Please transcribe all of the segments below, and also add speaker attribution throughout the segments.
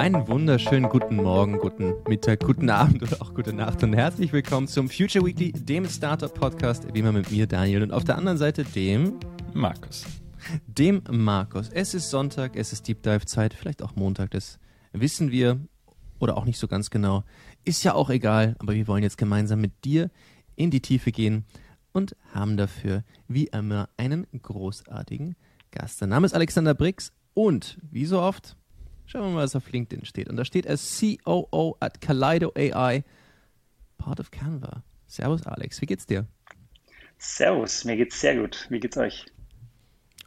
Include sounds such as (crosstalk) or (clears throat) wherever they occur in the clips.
Speaker 1: Einen wunderschönen guten Morgen, guten Mittag, guten Abend oder auch gute Nacht und herzlich willkommen zum Future Weekly, dem Startup Podcast, wie immer mit mir Daniel und auf der anderen Seite dem
Speaker 2: Markus.
Speaker 1: Dem Markus. Es ist Sonntag, es ist Deep Dive Zeit, vielleicht auch Montag, das wissen wir oder auch nicht so ganz genau. Ist ja auch egal, aber wir wollen jetzt gemeinsam mit dir in die Tiefe gehen und haben dafür wie immer einen großartigen Gast. Der Name ist Alexander Brix und wie so oft Schauen wir mal, was auf LinkedIn steht. Und da steht er COO at Kaleido AI, part of Canva. Servus Alex, wie geht's dir?
Speaker 3: Servus, mir geht's sehr gut. Wie geht's euch?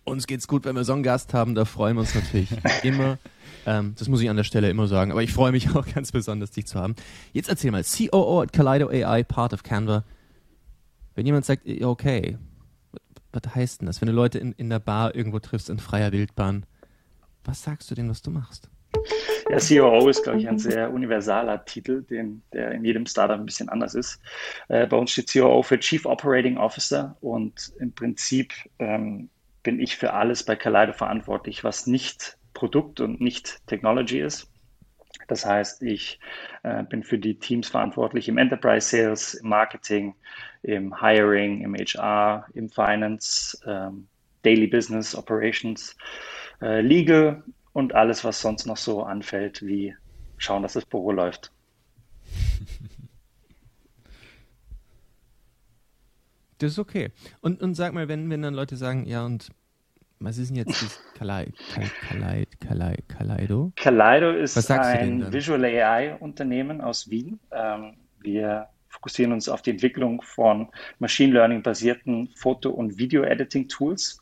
Speaker 1: Uns geht's gut, wenn wir so einen Gast haben. Da freuen wir uns natürlich (laughs) immer. Ähm, das muss ich an der Stelle immer sagen. Aber ich freue mich auch ganz besonders, dich zu haben. Jetzt erzähl mal, COO at Kaleido AI, part of Canva. Wenn jemand sagt, okay, was heißt denn das? Wenn du Leute in, in der Bar irgendwo triffst, in freier Wildbahn, was sagst du denn, was du machst?
Speaker 3: Ja, COO ist, glaube ich, ein sehr universaler Titel, den, der in jedem Startup ein bisschen anders ist. Äh, bei uns steht COO für Chief Operating Officer und im Prinzip ähm, bin ich für alles bei Kaleido verantwortlich, was nicht Produkt und nicht Technology ist. Das heißt, ich äh, bin für die Teams verantwortlich im Enterprise Sales, im Marketing, im Hiring, im HR, im Finance, ähm, Daily Business Operations, äh, Legal und alles, was sonst noch so anfällt, wie schauen, dass das Büro läuft. (laughs)
Speaker 1: Das ist okay. Und, und sag mal, wenn, wenn dann Leute sagen, ja, und was ist denn jetzt das (laughs) Kalei, Kalei, Kalei, Kaleido?
Speaker 3: Kaleido ist ein Visual AI-Unternehmen aus Wien. Ähm, wir fokussieren uns auf die Entwicklung von Machine Learning-basierten Foto- und Video-Editing-Tools.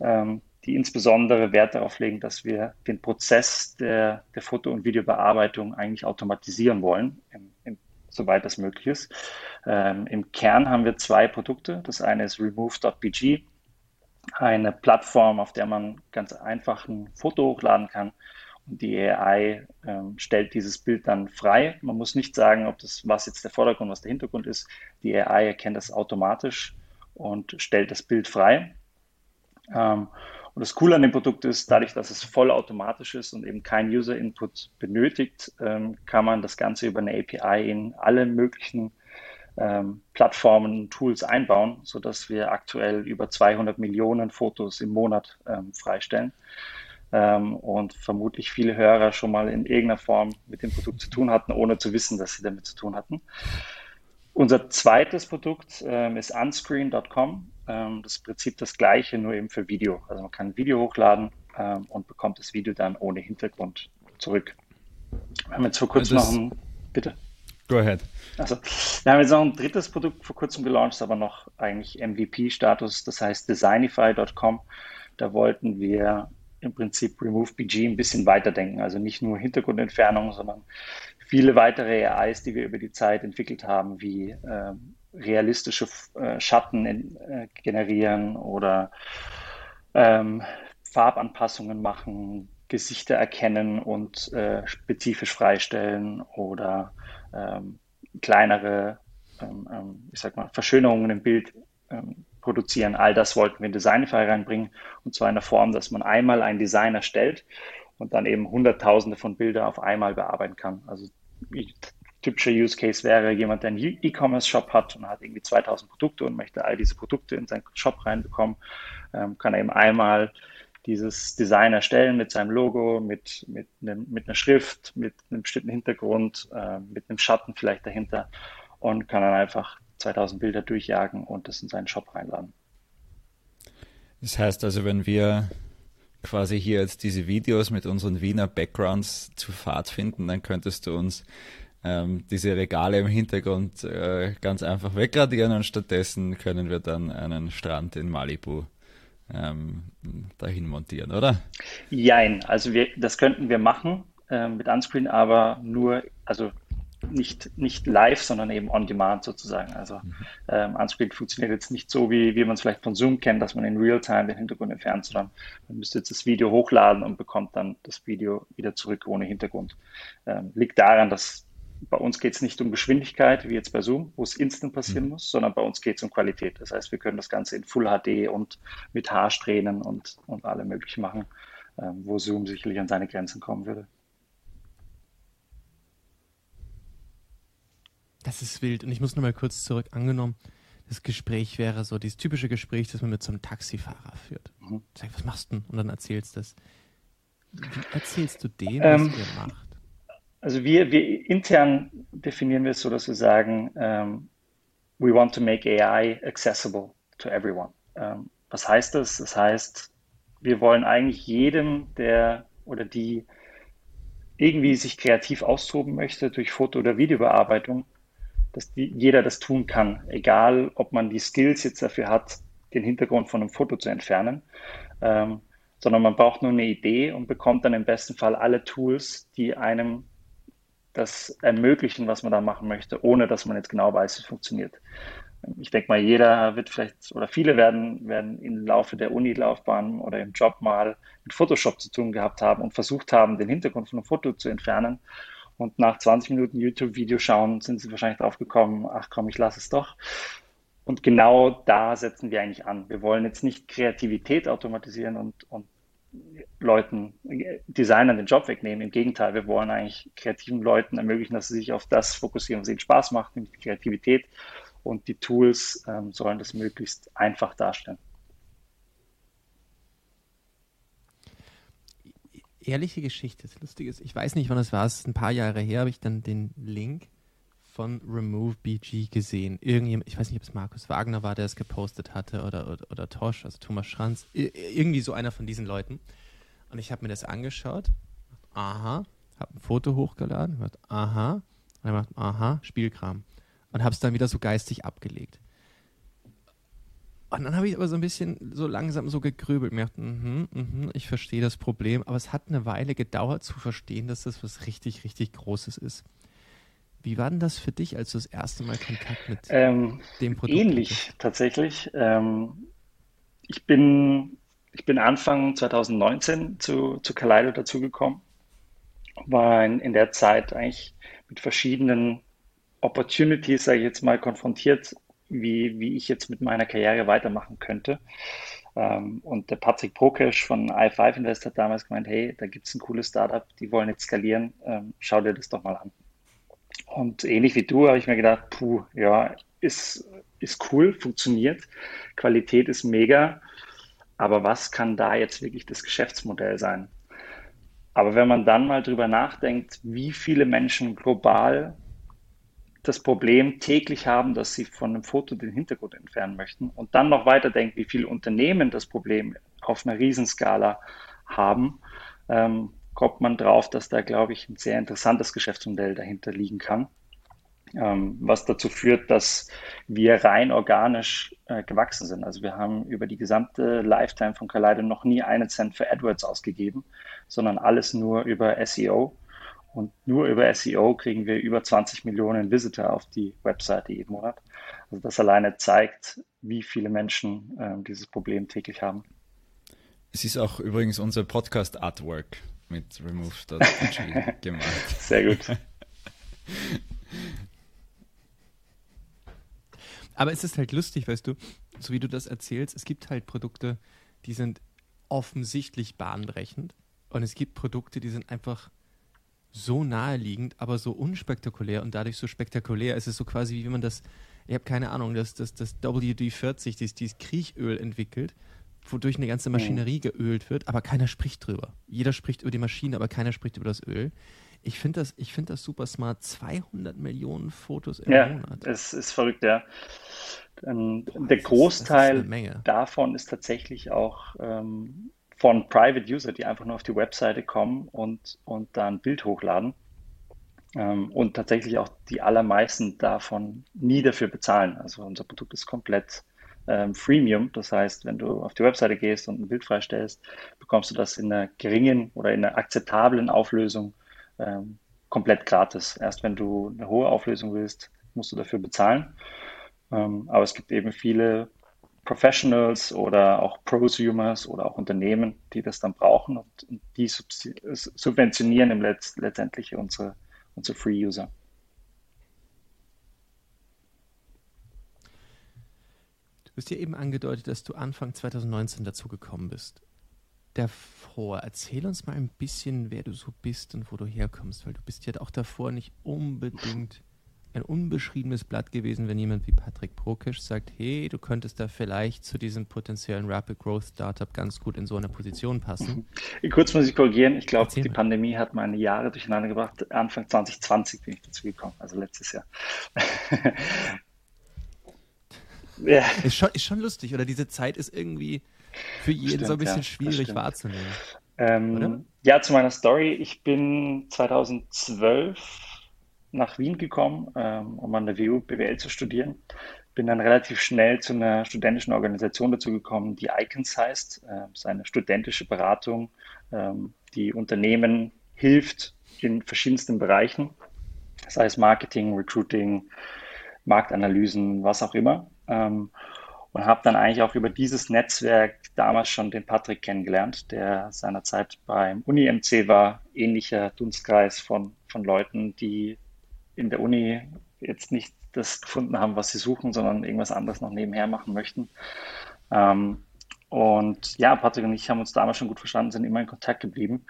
Speaker 3: Ähm, die insbesondere Wert darauf legen, dass wir den Prozess der, der Foto- und Videobearbeitung eigentlich automatisieren wollen, im, im, soweit das möglich ist. Ähm, Im Kern haben wir zwei Produkte. Das eine ist remove.bg, eine Plattform, auf der man ganz einfach ein Foto hochladen kann. Und die AI ähm, stellt dieses Bild dann frei. Man muss nicht sagen, ob das, was jetzt der Vordergrund, was der Hintergrund ist. Die AI erkennt das automatisch und stellt das Bild frei. Ähm, und das Coole an dem Produkt ist, dadurch, dass es vollautomatisch ist und eben kein User-Input benötigt, ähm, kann man das Ganze über eine API in alle möglichen ähm, Plattformen und Tools einbauen, sodass wir aktuell über 200 Millionen Fotos im Monat ähm, freistellen. Ähm, und vermutlich viele Hörer schon mal in irgendeiner Form mit dem Produkt zu tun hatten, ohne zu wissen, dass sie damit zu tun hatten. Unser zweites Produkt ähm, ist unscreen.com. Ähm, das Prinzip das gleiche, nur eben für Video. Also man kann ein Video hochladen ähm, und bekommt das Video dann ohne Hintergrund zurück. Wir haben jetzt vor kurzem noch ein, bitte.
Speaker 2: Go ahead.
Speaker 3: Also, wir haben jetzt noch ein drittes Produkt vor kurzem gelauncht, aber noch eigentlich MVP-Status, das heißt Designify.com. Da wollten wir im Prinzip Remove BG ein bisschen weiterdenken. Also nicht nur Hintergrundentfernung, sondern viele weitere AIs, die wir über die Zeit entwickelt haben, wie äh, realistische äh, Schatten in, äh, generieren oder ähm, Farbanpassungen machen, Gesichter erkennen und äh, spezifisch freistellen oder ähm, kleinere, ähm, ähm, ich sag mal, Verschönerungen im Bild ähm, produzieren. All das wollten wir in Designify reinbringen und zwar in der Form, dass man einmal ein Design erstellt und dann eben Hunderttausende von Bildern auf einmal bearbeiten kann. Also typischer Use Case wäre jemand, der einen E-Commerce-Shop hat und hat irgendwie 2000 Produkte und möchte all diese Produkte in seinen Shop reinbekommen, ähm, kann er eben einmal dieses Design erstellen mit seinem Logo, mit, mit, einem, mit einer Schrift, mit einem bestimmten Hintergrund, äh, mit einem Schatten vielleicht dahinter und kann dann einfach 2000 Bilder durchjagen und das in seinen Shop reinladen.
Speaker 2: Das heißt also, wenn wir quasi hier jetzt diese Videos mit unseren Wiener Backgrounds zu Fahrt finden, dann könntest du uns ähm, diese Regale im Hintergrund äh, ganz einfach wegradieren und stattdessen können wir dann einen Strand in Malibu ähm, dahin montieren, oder?
Speaker 3: Jein, also wir, das könnten wir machen äh, mit Unscreen, aber nur, also nicht, nicht live, sondern eben on demand sozusagen. Also mhm. ähm, Unscreen funktioniert jetzt nicht so, wie, wie man es vielleicht von Zoom kennt, dass man in Realtime den Hintergrund entfernt, sondern man müsste jetzt das Video hochladen und bekommt dann das Video wieder zurück ohne Hintergrund. Ähm, liegt daran, dass bei uns geht es nicht um Geschwindigkeit, wie jetzt bei Zoom, wo es instant passieren mhm. muss, sondern bei uns geht es um Qualität. Das heißt, wir können das Ganze in Full HD und mit Haarsträhnen und, und allem möglich machen, ähm, wo Zoom sicherlich an seine Grenzen kommen würde.
Speaker 1: Das ist wild. Und ich muss nochmal kurz zurück. Angenommen, das Gespräch wäre so dieses typische Gespräch, das man mit so einem Taxifahrer führt. Mhm. Sag, was machst du? denn? Und dann erzählst du das. Wie erzählst du dem, ähm, was ähm, ihr macht?
Speaker 3: Also wir, wir intern definieren wir es so, dass wir sagen, ähm, we want to make AI accessible to everyone. Ähm, was heißt das? Das heißt, wir wollen eigentlich jedem, der oder die irgendwie sich kreativ austoben möchte durch Foto- oder Videobearbeitung, dass die, jeder das tun kann, egal ob man die Skills jetzt dafür hat, den Hintergrund von einem Foto zu entfernen, ähm, sondern man braucht nur eine Idee und bekommt dann im besten Fall alle Tools, die einem das ermöglichen, was man da machen möchte, ohne dass man jetzt genau weiß, wie es funktioniert. Ich denke mal, jeder wird vielleicht oder viele werden, werden im Laufe der Unilaufbahn oder im Job mal mit Photoshop zu tun gehabt haben und versucht haben, den Hintergrund von einem Foto zu entfernen. Und nach 20 Minuten YouTube-Video schauen, sind sie wahrscheinlich drauf gekommen, ach komm, ich lasse es doch. Und genau da setzen wir eigentlich an. Wir wollen jetzt nicht Kreativität automatisieren und, und Leuten, Designern den Job wegnehmen. Im Gegenteil, wir wollen eigentlich kreativen Leuten ermöglichen, dass sie sich auf das fokussieren, was ihnen Spaß macht, nämlich Kreativität. Und die Tools ähm, sollen das möglichst einfach darstellen.
Speaker 1: Ehrliche Geschichte, das Lustige ist, ich weiß nicht, wann es war, es ist ein paar Jahre her, habe ich dann den Link von Remove BG gesehen. Irgendjemand, ich weiß nicht, ob es Markus Wagner war, der es gepostet hatte oder, oder, oder Tosch, also Thomas Schranz, irgendwie so einer von diesen Leuten. Und ich habe mir das angeschaut, aha, habe ein Foto hochgeladen, gedacht, aha, und dann macht, aha, Spielkram. Und habe es dann wieder so geistig abgelegt. Und dann habe ich aber so ein bisschen so langsam so gegrübelt, mir gedacht, mm -hmm, ich verstehe das Problem, aber es hat eine Weile gedauert zu verstehen, dass das was richtig, richtig Großes ist. Wie war denn das für dich, als du das erste Mal Kontakt mit ähm, dem Produkt
Speaker 3: Ähnlich hattest? tatsächlich. Ähm, ich, bin, ich bin Anfang 2019 zu, zu Kaleido dazugekommen, war in, in der Zeit eigentlich mit verschiedenen Opportunities, sage ich jetzt mal, konfrontiert, wie, wie ich jetzt mit meiner Karriere weitermachen könnte. Ähm, und der Patrick Prokesch von i5 Invest hat damals gemeint, hey, da gibt es ein cooles Startup, die wollen jetzt skalieren, ähm, schau dir das doch mal an. Und ähnlich wie du habe ich mir gedacht, puh, ja, ist, ist cool, funktioniert, Qualität ist mega, aber was kann da jetzt wirklich das Geschäftsmodell sein? Aber wenn man dann mal drüber nachdenkt, wie viele Menschen global das Problem täglich haben, dass sie von einem Foto den Hintergrund entfernen möchten und dann noch weiter denkt, wie viele Unternehmen das Problem auf einer Riesenskala haben, ähm, kommt man drauf, dass da, glaube ich, ein sehr interessantes Geschäftsmodell dahinter liegen kann, ähm, was dazu führt, dass wir rein organisch äh, gewachsen sind. Also wir haben über die gesamte Lifetime von Kaleido noch nie einen Cent für AdWords ausgegeben, sondern alles nur über SEO. Und nur über SEO kriegen wir über 20 Millionen Visitor auf die Webseite jeden Monat. Also das alleine zeigt, wie viele Menschen äh, dieses Problem täglich haben.
Speaker 2: Es ist auch übrigens unser Podcast Artwork mit remove.pg (laughs) gemacht.
Speaker 3: Sehr gut.
Speaker 1: Aber es ist halt lustig, weißt du, so wie du das erzählst, es gibt halt Produkte, die sind offensichtlich bahnbrechend und es gibt Produkte, die sind einfach so naheliegend, aber so unspektakulär und dadurch so spektakulär. Es ist so quasi, wie wenn man das, ich habe keine Ahnung, das, das, das WD-40, dieses, dieses Kriechöl entwickelt wodurch eine ganze Maschinerie geölt wird, aber keiner spricht drüber. Jeder spricht über die Maschine, aber keiner spricht über das Öl. Ich finde das, find das super smart. 200 Millionen Fotos im
Speaker 3: ja,
Speaker 1: Monat.
Speaker 3: Es ist verrückt, ja. Ähm, Boah, der Großteil ist, ist davon ist tatsächlich auch ähm, von Private User, die einfach nur auf die Webseite kommen und, und da ein Bild hochladen. Ähm, und tatsächlich auch die allermeisten davon nie dafür bezahlen. Also unser Produkt ist komplett ähm, Freemium. Das heißt, wenn du auf die Webseite gehst und ein Bild freistellst, bekommst du das in einer geringen oder in einer akzeptablen Auflösung ähm, komplett gratis. Erst wenn du eine hohe Auflösung willst, musst du dafür bezahlen. Ähm, aber es gibt eben viele Professionals oder auch Prosumers oder auch Unternehmen, die das dann brauchen und, und die subventionieren im Letz letztendlich unsere, unsere Free-User.
Speaker 1: Du hast ja eben angedeutet, dass du Anfang 2019 dazu gekommen bist. Davor, erzähl uns mal ein bisschen, wer du so bist und wo du herkommst, weil du bist ja auch davor nicht unbedingt ein unbeschriebenes Blatt gewesen, wenn jemand wie Patrick Prokisch sagt, hey, du könntest da vielleicht zu diesem potenziellen Rapid Growth Startup ganz gut in so einer Position passen? (laughs)
Speaker 3: Kurz muss ich korrigieren, ich glaube, die Pandemie hat meine Jahre durcheinander gebracht. Anfang 2020 bin ich dazu gekommen, also letztes Jahr.
Speaker 1: Ja. ist, schon, ist schon lustig, oder diese Zeit ist irgendwie für jeden stimmt, so ein bisschen ja, schwierig wahrzunehmen.
Speaker 3: Ähm, ja, zu meiner Story. Ich bin 2012 nach Wien gekommen, ähm, um an der WU BWL zu studieren. Bin dann relativ schnell zu einer studentischen Organisation dazu gekommen, die Icons heißt. Äh, ist eine studentische Beratung, ähm, die Unternehmen hilft in verschiedensten Bereichen, sei es Marketing, Recruiting, Marktanalysen, was auch immer. Ähm, und habe dann eigentlich auch über dieses Netzwerk damals schon den Patrick kennengelernt, der seinerzeit beim Uni-MC war, ähnlicher Dunstkreis von, von Leuten, die in der Uni jetzt nicht das gefunden haben, was sie suchen, sondern irgendwas anderes noch nebenher machen möchten. Ähm, und ja, Patrick und ich haben uns damals schon gut verstanden, sind immer in Kontakt geblieben.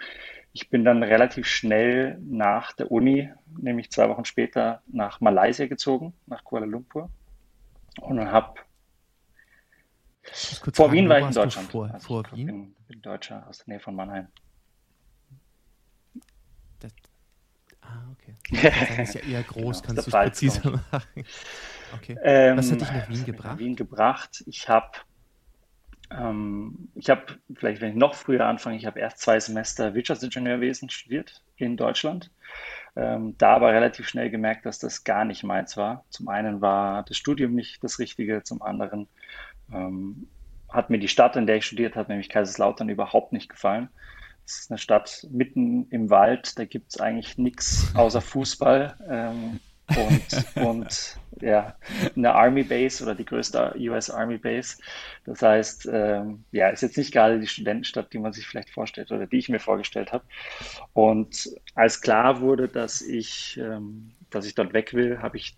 Speaker 3: Ich bin dann relativ schnell nach der Uni, nämlich zwei Wochen später, nach Malaysia gezogen, nach Kuala Lumpur und habe vor Wien war ich in Deutschland.
Speaker 1: Vor, also vor
Speaker 3: ich Wien? Bin, bin Deutscher aus der Nähe von Mannheim.
Speaker 1: Ah, okay. (laughs) Das ist ja eher groß, genau, kannst du es präziser machen. Okay. Ähm, was hat dich nach Wien gebracht? Nach
Speaker 3: Wien gebracht. Ich habe, ähm, ich habe, vielleicht wenn ich noch früher anfange, ich habe erst zwei Semester Wirtschaftsingenieurwesen studiert in Deutschland. Ähm, da aber relativ schnell gemerkt, dass das gar nicht meins war. Zum einen war das Studium nicht das Richtige, zum anderen ähm, hat mir die Stadt, in der ich studiert habe, nämlich Kaiserslautern, überhaupt nicht gefallen. Es ist eine Stadt mitten im Wald, da gibt es eigentlich nichts außer Fußball ähm, und, (laughs) und ja, eine Army Base oder die größte US Army Base. Das heißt, ähm, ja, ist jetzt nicht gerade die Studentenstadt, die man sich vielleicht vorstellt oder die ich mir vorgestellt habe. Und als klar wurde, dass ich, ähm, dass ich dort weg will, habe ich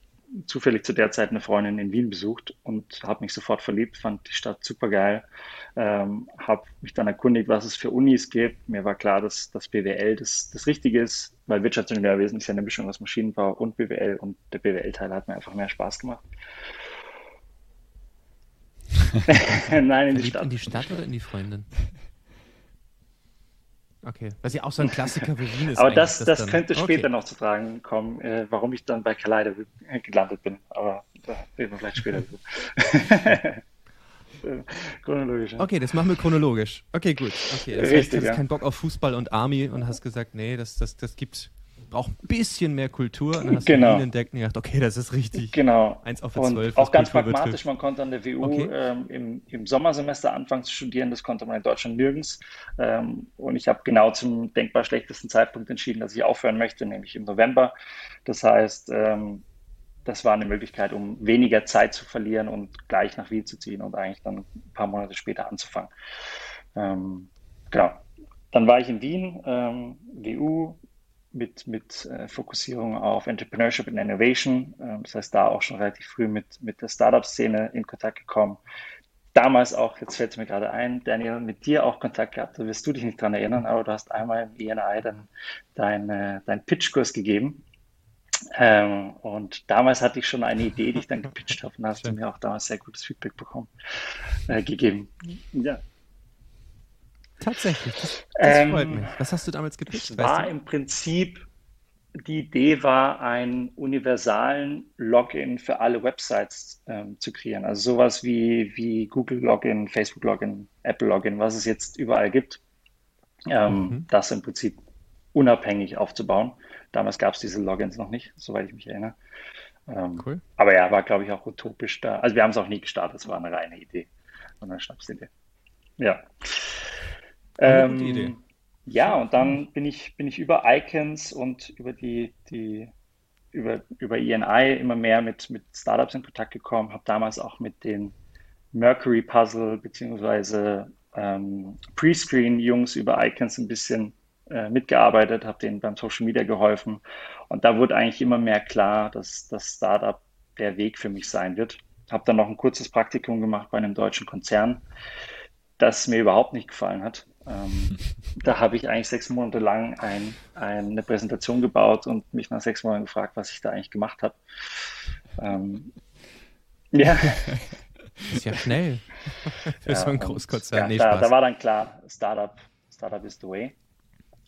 Speaker 3: zufällig zu der Zeit eine Freundin in Wien besucht und habe mich sofort verliebt, fand die Stadt super geil, ähm, habe mich dann erkundigt, was es für Unis gibt. Mir war klar, dass das BWL das, das Richtige ist, weil Wirtschaftsingenieurwesen ist ja eine Mischung aus Maschinenbau und BWL und der BWL-Teil hat mir einfach mehr Spaß gemacht. (laughs) (laughs)
Speaker 1: Nein, in die Stadt. In die Stadt oder in die Freundin? Okay, was ja auch so ein Klassiker für Wien ist. (laughs)
Speaker 3: Aber das, das, das könnte später okay. noch zu tragen kommen, äh, warum ich dann bei Kaleido gelandet bin. Aber da reden wir vielleicht später (laughs)
Speaker 1: chronologisch. Okay, das machen wir chronologisch. Okay, gut. Okay, das Richtig, heißt, du hast ja. keinen Bock auf Fußball und Army und hast gesagt, nee, das, das, das gibt braucht ein bisschen mehr Kultur. Und dann hast genau. du Wien entdeckt und gedacht, okay, das ist richtig.
Speaker 3: Genau. Eins auf und 12. Auch ganz Kultur pragmatisch, betrifft. man konnte an der WU okay. ähm, im, im, Sommersemester anfangen zu studieren. Das konnte man in Deutschland nirgends. Ähm, und ich habe genau zum denkbar schlechtesten Zeitpunkt entschieden, dass ich aufhören möchte, nämlich im November. Das heißt, ähm, das war eine Möglichkeit, um weniger Zeit zu verlieren und gleich nach Wien zu ziehen und eigentlich dann ein paar Monate später anzufangen. Ähm, genau. Dann war ich in Wien, ähm, WU, mit, mit äh, Fokussierung auf Entrepreneurship and Innovation. Ähm, das heißt, da auch schon relativ früh mit, mit der Startup-Szene in Kontakt gekommen. Damals auch, jetzt fällt es mir gerade ein, Daniel, mit dir auch Kontakt gehabt. Da wirst du dich nicht dran erinnern, aber du hast einmal im ENI dann deinen äh, dein Pitchkurs gegeben. Ähm, und damals hatte ich schon eine Idee, die ich dann (laughs) gepitcht habe und hast du mir auch damals sehr gutes Feedback bekommen, äh, gegeben. Ja,
Speaker 1: Tatsächlich, das, das ähm, freut mich. Was hast du damals gepitcht?
Speaker 3: Es war im Prinzip, die Idee war, einen universalen Login für alle Websites ähm, zu kreieren. Also sowas wie, wie Google Login, Facebook Login, Apple Login, was es jetzt überall gibt. Ähm, mhm. Das im Prinzip unabhängig aufzubauen. Damals gab es diese Logins noch nicht, soweit ich mich erinnere. Ähm, cool. Aber ja, war, glaube ich, auch utopisch da. Also wir haben es auch nie gestartet, es war eine reine Idee, eine Schnapsidee. Ja. Ähm, Idee. Ja, und dann bin ich, bin ich über Icons und über die, die über, über ENI immer mehr mit, mit Startups in Kontakt gekommen, habe damals auch mit den Mercury Puzzle beziehungsweise ähm, Prescreen-Jungs über Icons ein bisschen äh, mitgearbeitet, habe denen beim Social Media geholfen. Und da wurde eigentlich immer mehr klar, dass das Startup der Weg für mich sein wird. Habe dann noch ein kurzes Praktikum gemacht bei einem deutschen Konzern, das mir überhaupt nicht gefallen hat Ähm, da habe ich eigentlich sechs Monate lang ein, eine Präsentation gebaut und mich nach sechs Monaten gefragt, was ich da eigentlich gemacht habe. Ähm, (laughs)
Speaker 1: ja. Ist ja schnell (laughs) für ja, so einen Großkonzern.
Speaker 3: Ja, nee, da, da, war dann klar, Startup, Startup is the way.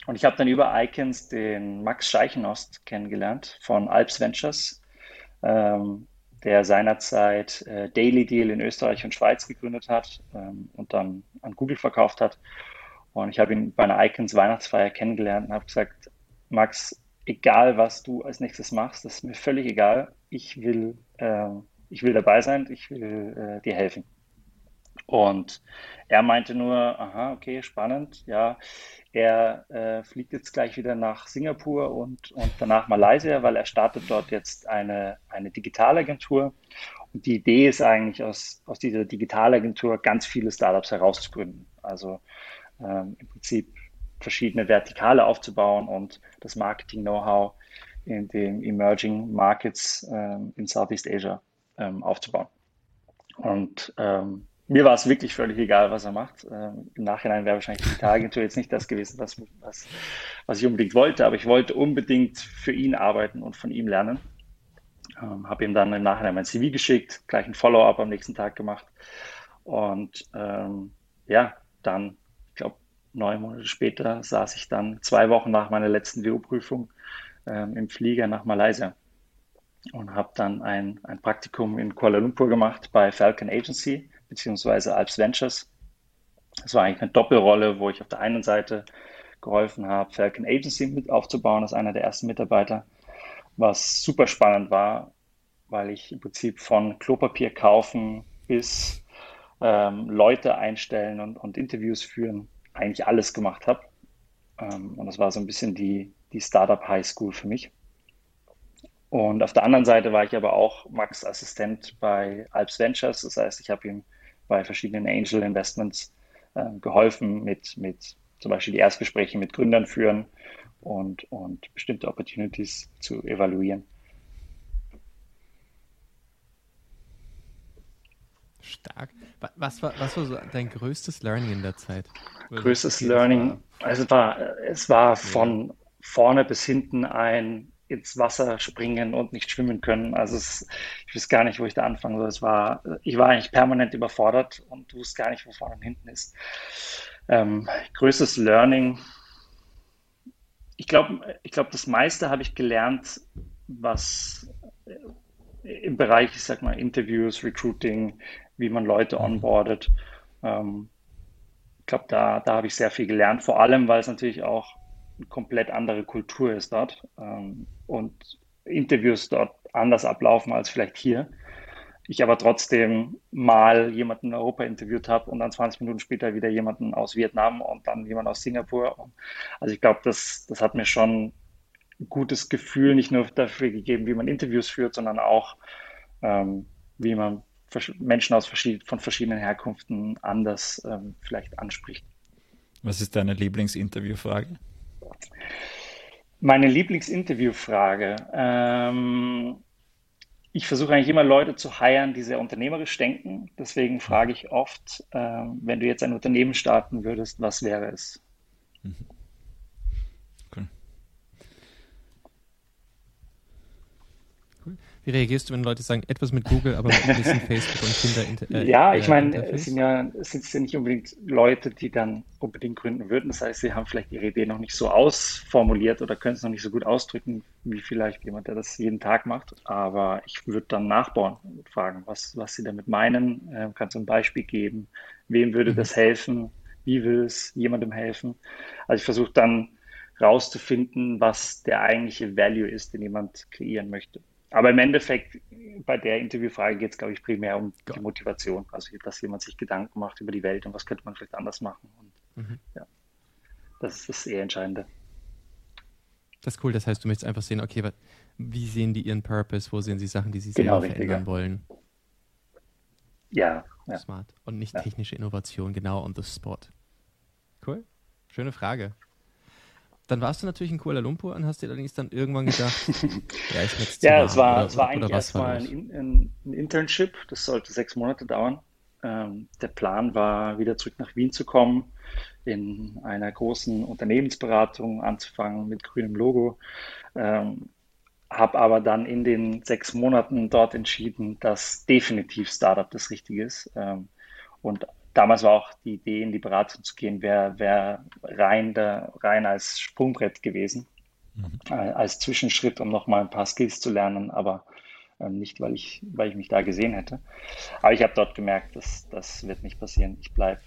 Speaker 3: Und ich habe dann über Icons den Max Scheichenost kennengelernt von Alps Ventures, ähm, der seinerzeit äh, Daily Deal in Österreich und Schweiz gegründet hat ähm, und dann an Google verkauft hat. Und ich habe ihn bei einer Icons Weihnachtsfeier kennengelernt und habe gesagt, Max, egal was du als nächstes machst, das ist mir völlig egal. Ich will, äh, ich will dabei sein, ich will äh, dir helfen. Und er meinte nur, aha, okay, spannend, ja, er äh, fliegt jetzt gleich wieder nach Singapur und, und danach Malaysia, weil er startet dort jetzt eine, eine Digitalagentur. Und die Idee ist eigentlich, aus, aus dieser Digitalagentur ganz viele Startups herauszugründen. Also ähm, im Prinzip verschiedene Vertikale aufzubauen und das Marketing-Know-how in den Emerging Markets ähm, in Southeast Asia ähm, aufzubauen. Und ähm, mir war es wirklich völlig egal, was er macht. Ähm, Im Nachhinein wäre wahrscheinlich die Digitalagentur jetzt nicht das gewesen, was, was, was ich unbedingt wollte, aber ich wollte unbedingt für ihn arbeiten und von ihm lernen. Ähm, habe ihm dann im Nachhinein mein CV geschickt, gleich ein Follow-up am nächsten Tag gemacht. Und ähm, ja, dann, ich glaube, neun Monate später saß ich dann zwei Wochen nach meiner letzten WU-Prüfung ähm, im Flieger nach Malaysia und habe dann ein, ein Praktikum in Kuala Lumpur gemacht bei Falcon Agency beziehungsweise Alps Ventures. Das war eigentlich eine Doppelrolle, wo ich auf der einen Seite geholfen habe, Falcon Agency mit aufzubauen als einer der ersten Mitarbeiter, was super spannend war, weil ich im Prinzip von Klopapier kaufen bis ähm, Leute einstellen und, und, Interviews führen eigentlich alles gemacht habe. Ähm, und das war so ein bisschen die, die Startup High School für mich. Und auf der anderen Seite war ich aber auch Max Assistent bei Alps Ventures. Das heißt, ich habe ihm bei verschiedenen Angel Investments äh, geholfen, mit, mit zum Beispiel die Erstgespräche mit Gründern führen und, und bestimmte Opportunities zu evaluieren.
Speaker 1: Stark. Was war, was war so dein größtes Learning in der Zeit?
Speaker 3: Größtes Learning, also es war, es war von vorne bis hinten ein ins Wasser springen und nicht schwimmen können. Also es, ich weiß gar nicht, wo ich da anfangen soll. Es war, ich war eigentlich permanent überfordert und wusste gar nicht, wo vorne und hinten ist. Ähm, größtes Learning. Ich glaube, ich glaube, das meiste habe ich gelernt, was im Bereich, ich sag mal, Interviews, Recruiting, wie man Leute mhm. onboardet. Ähm, ich glaube, da, da habe ich sehr viel gelernt, vor allem, weil es natürlich auch komplett andere Kultur ist dort ähm, und Interviews dort anders ablaufen als vielleicht hier. Ich aber trotzdem mal jemanden in Europa interviewt habe und dann 20 Minuten später wieder jemanden aus Vietnam und dann jemand aus Singapur. Also ich glaube, das, das hat mir schon ein gutes Gefühl nicht nur dafür gegeben, wie man Interviews führt, sondern auch, ähm, wie man Menschen aus verschied von verschiedenen Herkünften anders ähm, vielleicht anspricht.
Speaker 2: Was ist deine Lieblingsinterviewfrage?
Speaker 3: Meine Lieblingsinterviewfrage. Ähm, ich versuche eigentlich immer Leute zu heiren, die sehr unternehmerisch denken. Deswegen frage ich oft, ähm, wenn du jetzt ein Unternehmen starten würdest, was wäre es? Mhm.
Speaker 1: Wie reagierst du, wenn Leute sagen, etwas mit Google, aber mit ein bisschen Facebook und
Speaker 3: Kinder? Äh, ja, ich meine, es sind ja, es sind ja nicht unbedingt Leute, die dann unbedingt gründen würden. Das heißt, sie haben vielleicht ihre Idee noch nicht so ausformuliert oder können es noch nicht so gut ausdrücken, wie vielleicht jemand, der das jeden Tag macht. Aber ich würde dann nachbauen und fragen, was, was sie damit meinen. Ähm, kannst du ein Beispiel geben? Wem würde mhm. das helfen? Wie will es jemandem helfen? Also ich versuche dann rauszufinden, was der eigentliche Value ist, den jemand kreieren möchte. Aber im Endeffekt, bei der Interviewfrage geht es, glaube ich, primär um Gott. die Motivation. Also, dass jemand sich Gedanken macht über die Welt und was könnte man vielleicht anders machen. Und, mhm. ja, das ist das eher Entscheidende.
Speaker 1: Das ist cool. Das heißt, du möchtest einfach sehen, okay, wie sehen die ihren Purpose? Wo sehen sie Sachen, die sie genau, selber verändern wollen?
Speaker 3: Ja,
Speaker 1: ja. Smart. Und nicht ja. technische Innovation, genau on the spot. Cool. Schöne Frage. Dann warst du natürlich in Kuala Lumpur und hast dir allerdings dann irgendwann gedacht, (laughs)
Speaker 3: ja, ich Ja, es war, oder, es war eigentlich erstmal ein, ein, ein, Internship, das sollte sechs Monate dauern. Ähm, der Plan war, wieder zurück nach Wien zu kommen, in einer großen Unternehmensberatung anzufangen mit grünem Logo. Ähm, habe aber dann in den sechs Monaten dort entschieden, dass definitiv Startup das Richtige ist. Ähm, und damals war auch die Idee, in die Beratung zu gehen, wäre wär rein, rein als Sprungbrett gewesen, mhm. äh, als Zwischenschritt, um nochmal ein paar Skills zu lernen, aber ähm, nicht, weil ich, weil ich mich da gesehen hätte. Aber ich habe dort gemerkt, dass das wird nicht passieren. Ich bleibe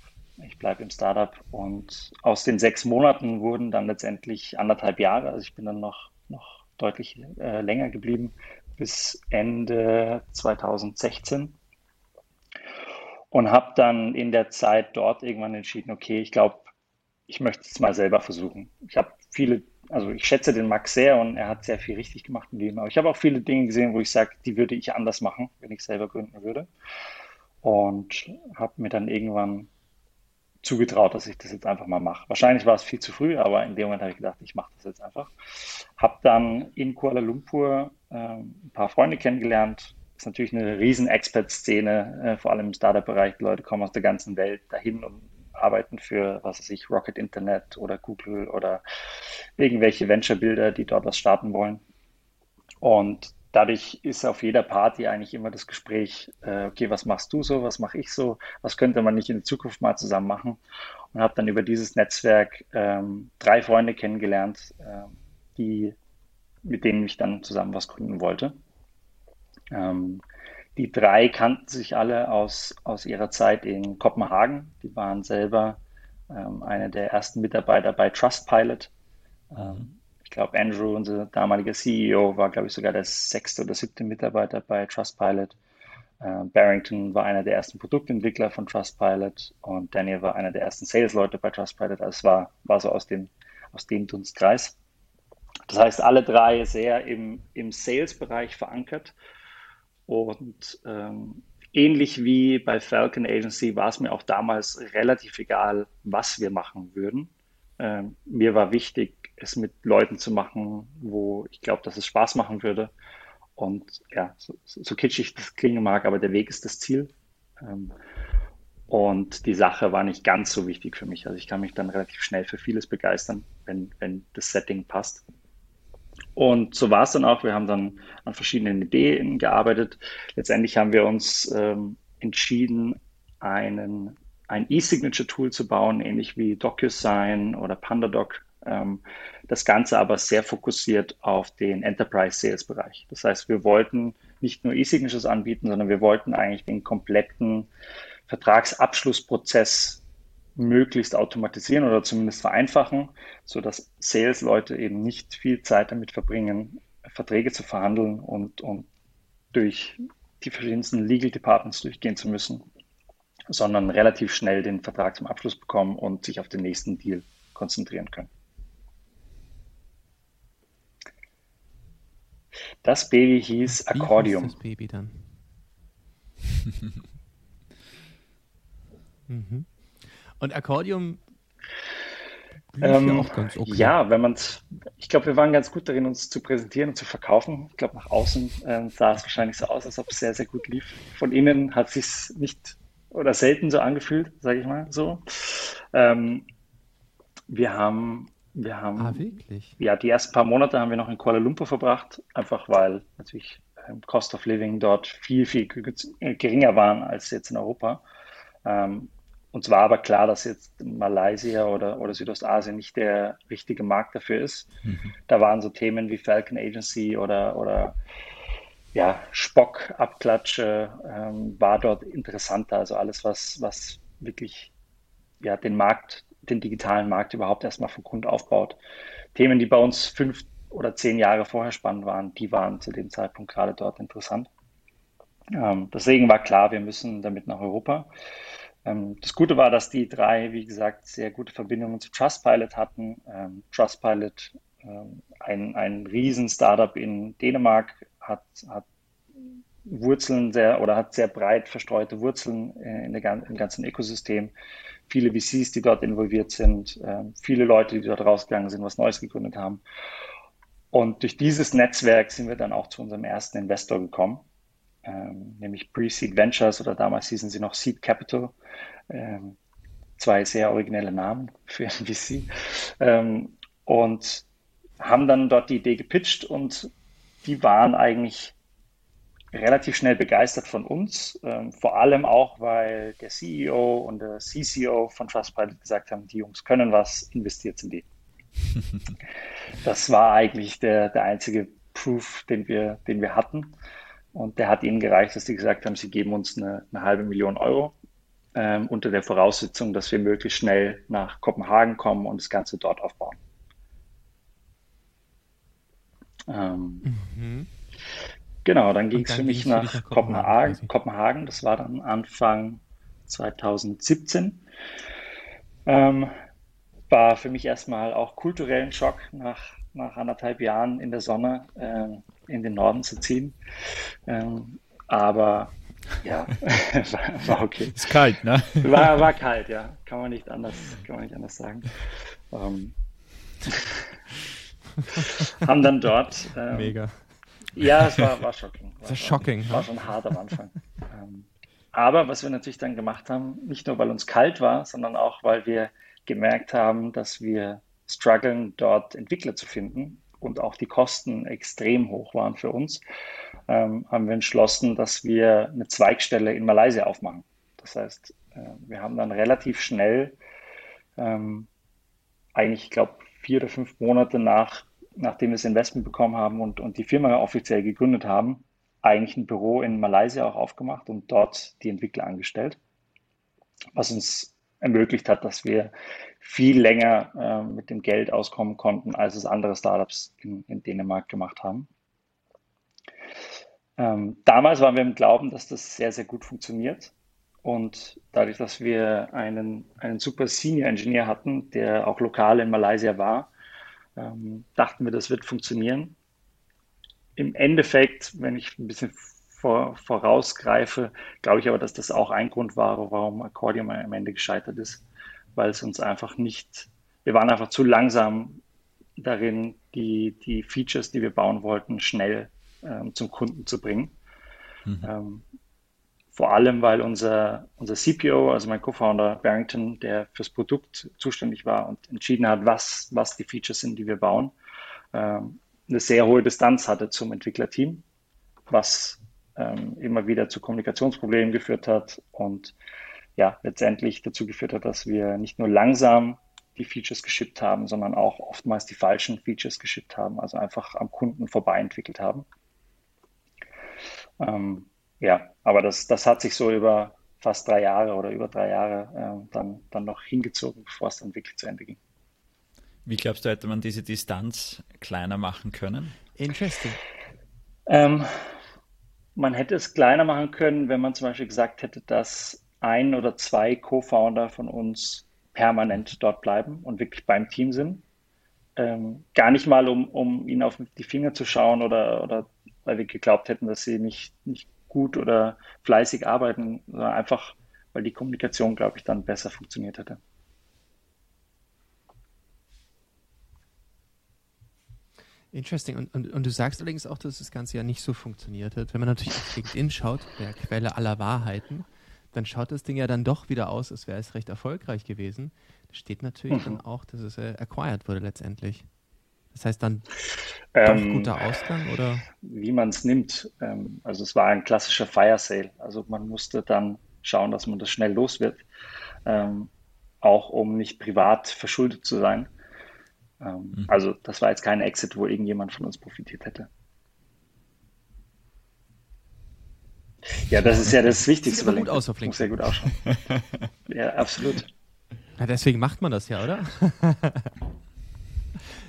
Speaker 3: ich bleib im Startup und aus den sechs Monaten wurden dann letztendlich anderthalb Jahre. Also ich bin dann noch, noch deutlich äh, länger geblieben, bis Ende 2016. Und habe dann in der Zeit dort irgendwann entschieden, okay, ich glaube, ich möchte es mal selber versuchen. Ich habe viele, also ich schätze den Max sehr und er hat sehr viel richtig gemacht im Leben, aber ich habe auch viele Dinge gesehen, wo ich sage, die würde ich anders machen, wenn ich selber gründen würde. Und habe mir dann irgendwann zugetraut, dass ich das jetzt einfach mal mache. Wahrscheinlich war es viel zu früh, aber in dem Moment habe ich gedacht, ich mache das jetzt einfach. Habe dann in Kuala Lumpur äh, ein paar Freunde kennengelernt. Ist natürlich eine riesen Expert-Szene, äh, vor allem im Startup-Bereich. Leute kommen aus der ganzen Welt dahin und arbeiten für, was weiß ich, Rocket Internet oder Google oder irgendwelche Venture-Builder, die dort was starten wollen. Und dadurch ist auf jeder Party eigentlich immer das Gespräch, äh, okay, was machst du so, was mache ich so, was könnte man nicht in der Zukunft mal zusammen machen? Und habe dann über dieses Netzwerk ähm, drei Freunde kennengelernt, äh, die, mit denen ich dann zusammen was gründen wollte. Ähm, die drei kannten sich alle aus, aus ihrer Zeit in Kopenhagen. Die waren selber ähm, eine der ersten Mitarbeiter bei Trustpilot. Ähm, ich glaube, Andrew, unser damaliger CEO, war, glaube ich, sogar der sechste oder siebte Mitarbeiter bei Trustpilot. Äh, Barrington war einer der ersten Produktentwickler von Trustpilot und Daniel war einer der ersten Sales-Leute bei Trustpilot. Also es war, war so aus dem, aus dem Dunstkreis. Das heißt, alle drei sehr im, im Sales-Bereich verankert. Und ähm, ähnlich wie bei Falcon Agency war es mir auch damals relativ egal, was wir machen würden. Ähm, mir war wichtig, es mit Leuten zu machen, wo ich glaube, dass es Spaß machen würde. Und ja, so, so, kitschig das klingen mag, aber der Weg ist das Ziel. Ähm, und die Sache war nicht ganz so wichtig für mich. Also ich kann mich dann relativ schnell für vieles begeistern, wenn, wenn das Setting passt. Und so war es dann auch. Wir haben dann an verschiedenen Ideen gearbeitet. Letztendlich haben wir uns ähm, entschieden, einen, ein E-Signature-Tool zu bauen, ähnlich wie DocuSign oder PandaDoc ähm, das Ganze aber sehr fokussiert auf den Enterprise Sales Bereich. Das heißt, wir wollten nicht nur E-Signatures anbieten, sondern wir wollten eigentlich den kompletten Vertragsabschlussprozess möglichst automatisieren oder zumindest vereinfachen, sodass Sales-Leute eben nicht viel Zeit damit verbringen, Verträge zu verhandeln und, und durch die verschiedensten Legal Departments durchgehen zu müssen, sondern relativ schnell den Vertrag zum Abschluss bekommen und sich auf den nächsten Deal konzentrieren können. Das Baby hieß. Hieß das Baby dann? (laughs)
Speaker 1: mhm. Und Akkordeon
Speaker 3: ähm, ja, okay. ja, wenn man es, ich glaube, wir waren ganz gut darin, uns zu präsentieren und zu verkaufen. Ich glaube, nach außen ähm, sah es wahrscheinlich so aus, als ob es sehr, sehr gut lief. Von innen hat es sich nicht oder selten so angefühlt, sage ich mal so. Ähm, wir haben wir haben, ah, wirklich? Ja, die ersten paar Monate haben wir noch in Kuala Lumpur verbracht, einfach weil natürlich ähm, Cost of Living dort viel, viel äh, geringer waren als jetzt in Europa. Ähm, uns war aber klar, dass jetzt Malaysia oder, oder Südostasien nicht der richtige Markt dafür ist. Mhm. Da waren so Themen wie Falcon Agency oder, oder ja, Spock-Abklatsche ähm, war dort interessanter. Also alles, was, was wirklich ja, den Markt den digitalen Markt überhaupt erstmal von Grund aufbaut. Themen, die bei uns fünf oder zehn Jahre vorher spannend waren, die waren zu dem Zeitpunkt gerade dort interessant. Ähm, deswegen war klar, wir müssen damit nach Europa. Ähm, das Gute war, dass die drei, wie gesagt, sehr gute Verbindungen zu Trustpilot hatten. Ähm, Trustpilot, ähm, ein, ein Riesen-Startup in Dänemark, hat, hat Wurzeln sehr oder hat sehr breit verstreute Wurzeln äh, in der, im ganzen Ökosystem viele VCs, die dort involviert sind, viele Leute, die dort rausgegangen sind, was Neues gegründet haben. Und durch dieses Netzwerk sind wir dann auch zu unserem ersten Investor gekommen. Ähm, nämlich Pre-Seed Ventures oder damals hießen sie noch Seed Capital. Ähm, zwei sehr originelle Namen für (laughs) ein VC. Ähm, und haben dann dort die Idee gepitcht und die waren eigentlich relativ schnell begeistert von uns, ähm, vor allem auch, weil der CEO und der CCO von Trustpilot gesagt haben, die Jungs können was, investiert in die. (laughs) das war eigentlich der, der einzige Proof, den wir, den wir hatten. Und der hat ihnen gereicht, dass sie gesagt haben, sie geben uns eine, eine halbe Million Euro ähm, unter der Voraussetzung, dass wir möglichst schnell nach Kopenhagen kommen und das Ganze dort aufbauen. Ähm, mhm. Genau, dann ging es für mich nach, nach, Kopenhagen. Kopenhagen, Kopenhagen, das war dann Anfang 2017. Ähm, war für mich erstmal auch kulturellen Schock, nach, nach anderthalb Jahren in der Sonne äh, in den Norden zu ziehen. Ähm, aber ja, (laughs) war, war, okay.
Speaker 2: Ist kalt, ne?
Speaker 3: War, war kalt, ja. Kann man nicht anders, kann man nicht anders sagen. Ähm, (laughs) haben dann dort.
Speaker 1: Ähm, Mega.
Speaker 3: Ja, es war, war shocking. (laughs)
Speaker 1: War, shocking.
Speaker 3: War, war schon hart am Anfang. ähm, aber was wir natürlich dann gemacht haben, nicht nur weil uns kalt war, sondern auch weil wir gemerkt haben, dass wir strugglen, dort Entwickler zu finden und auch die Kosten extrem hoch waren für uns, ähm, haben wir entschlossen, dass wir eine Zweigstelle in Malaysia aufmachen. Das heißt, äh, wir haben dann relativ schnell, ähm, eigentlich, ich glaube, vier oder fünf Monate nach, nachdem wir das Investment bekommen haben und, und die Firma offiziell gegründet haben, eigentlich ein Büro in Malaysia auch aufgemacht und dort die Entwickler angestellt, was uns ermöglicht hat, dass wir viel länger äh, mit dem Geld auskommen konnten, als es andere Startups in, in Dänemark gemacht haben. Ähm, damals waren wir im Glauben, dass das sehr, sehr gut funktioniert. Und dadurch, dass wir einen, einen super Senior Engineer hatten, der auch lokal in Malaysia war, ähm, dachten wir, das wird funktionieren. Im Endeffekt, wenn ich ein bisschen vor, vorausgreife, glaube ich aber, dass das auch ein Grund war, warum Accordium am Ende gescheitert ist, weil es uns einfach nicht, wir waren einfach zu langsam darin, die, die Features, die wir bauen wollten, schnell ähm, zum Kunden zu bringen. Mhm. Ähm, vor allem, weil unser, unser CPO, also mein Co-Founder Barrington, der fürs Produkt zuständig war und entschieden hat, was, was die Features sind, die wir bauen, ähm, eine sehr hohe Distanz hatte zum Entwicklerteam, was ähm, immer wieder zu Kommunikationsproblemen geführt hat und ja, letztendlich dazu geführt hat, dass wir nicht nur langsam die Features geschippt haben, sondern auch oftmals die falschen Features geschippt haben, also einfach am Kunden vorbei entwickelt haben. Ähm, ja, aber das, das hat sich so über fast drei Jahre oder über drei Jahre äh, dann, dann noch hingezogen, bevor es dann wirklich zu Ende ging.
Speaker 2: Wie glaubst du, hätte man diese Distanz kleiner machen können?
Speaker 1: Interesting.
Speaker 3: Ähm, man hätte es kleiner machen können, wenn man zum Beispiel gesagt hätte, dass ein oder zwei Co-Founder von uns permanent dort bleiben und wirklich beim Team sind. Ähm, gar nicht mal, um, um ihnen auf die Finger zu schauen oder, oder weil wir geglaubt hätten, dass sie nicht, nicht gut oder fleißig arbeiten, sondern einfach, weil die Kommunikation, glaube ich, dann besser funktioniert hätte.
Speaker 1: Interesting. Und, und, und du sagst allerdings auch, dass das Ganze ja nicht so funktioniert hat. Wenn man natürlich auf LinkedIn schaut, der Quelle aller Wahrheiten, dann schaut das Ding ja dann doch wieder aus, als wäre es recht erfolgreich gewesen. Da steht natürlich mhm. dann auch, dass es äh, acquired wurde letztendlich. Das heißt dann ähm, guter Ausgang oder?
Speaker 3: Wie man es nimmt. Ähm, also es war ein klassischer Fire Sale. Also man musste dann schauen, dass man das schnell los wird. Ähm, auch um nicht privat verschuldet zu sein. Ähm, mhm. Also das war jetzt kein Exit, wo irgendjemand von uns profitiert hätte. Ja, das ist ja das Wichtigste.
Speaker 1: Sieht gut aus auf
Speaker 3: Muss sehr gut ausschauen. (laughs) ja, absolut.
Speaker 1: Ja, deswegen macht man das ja, oder? (laughs)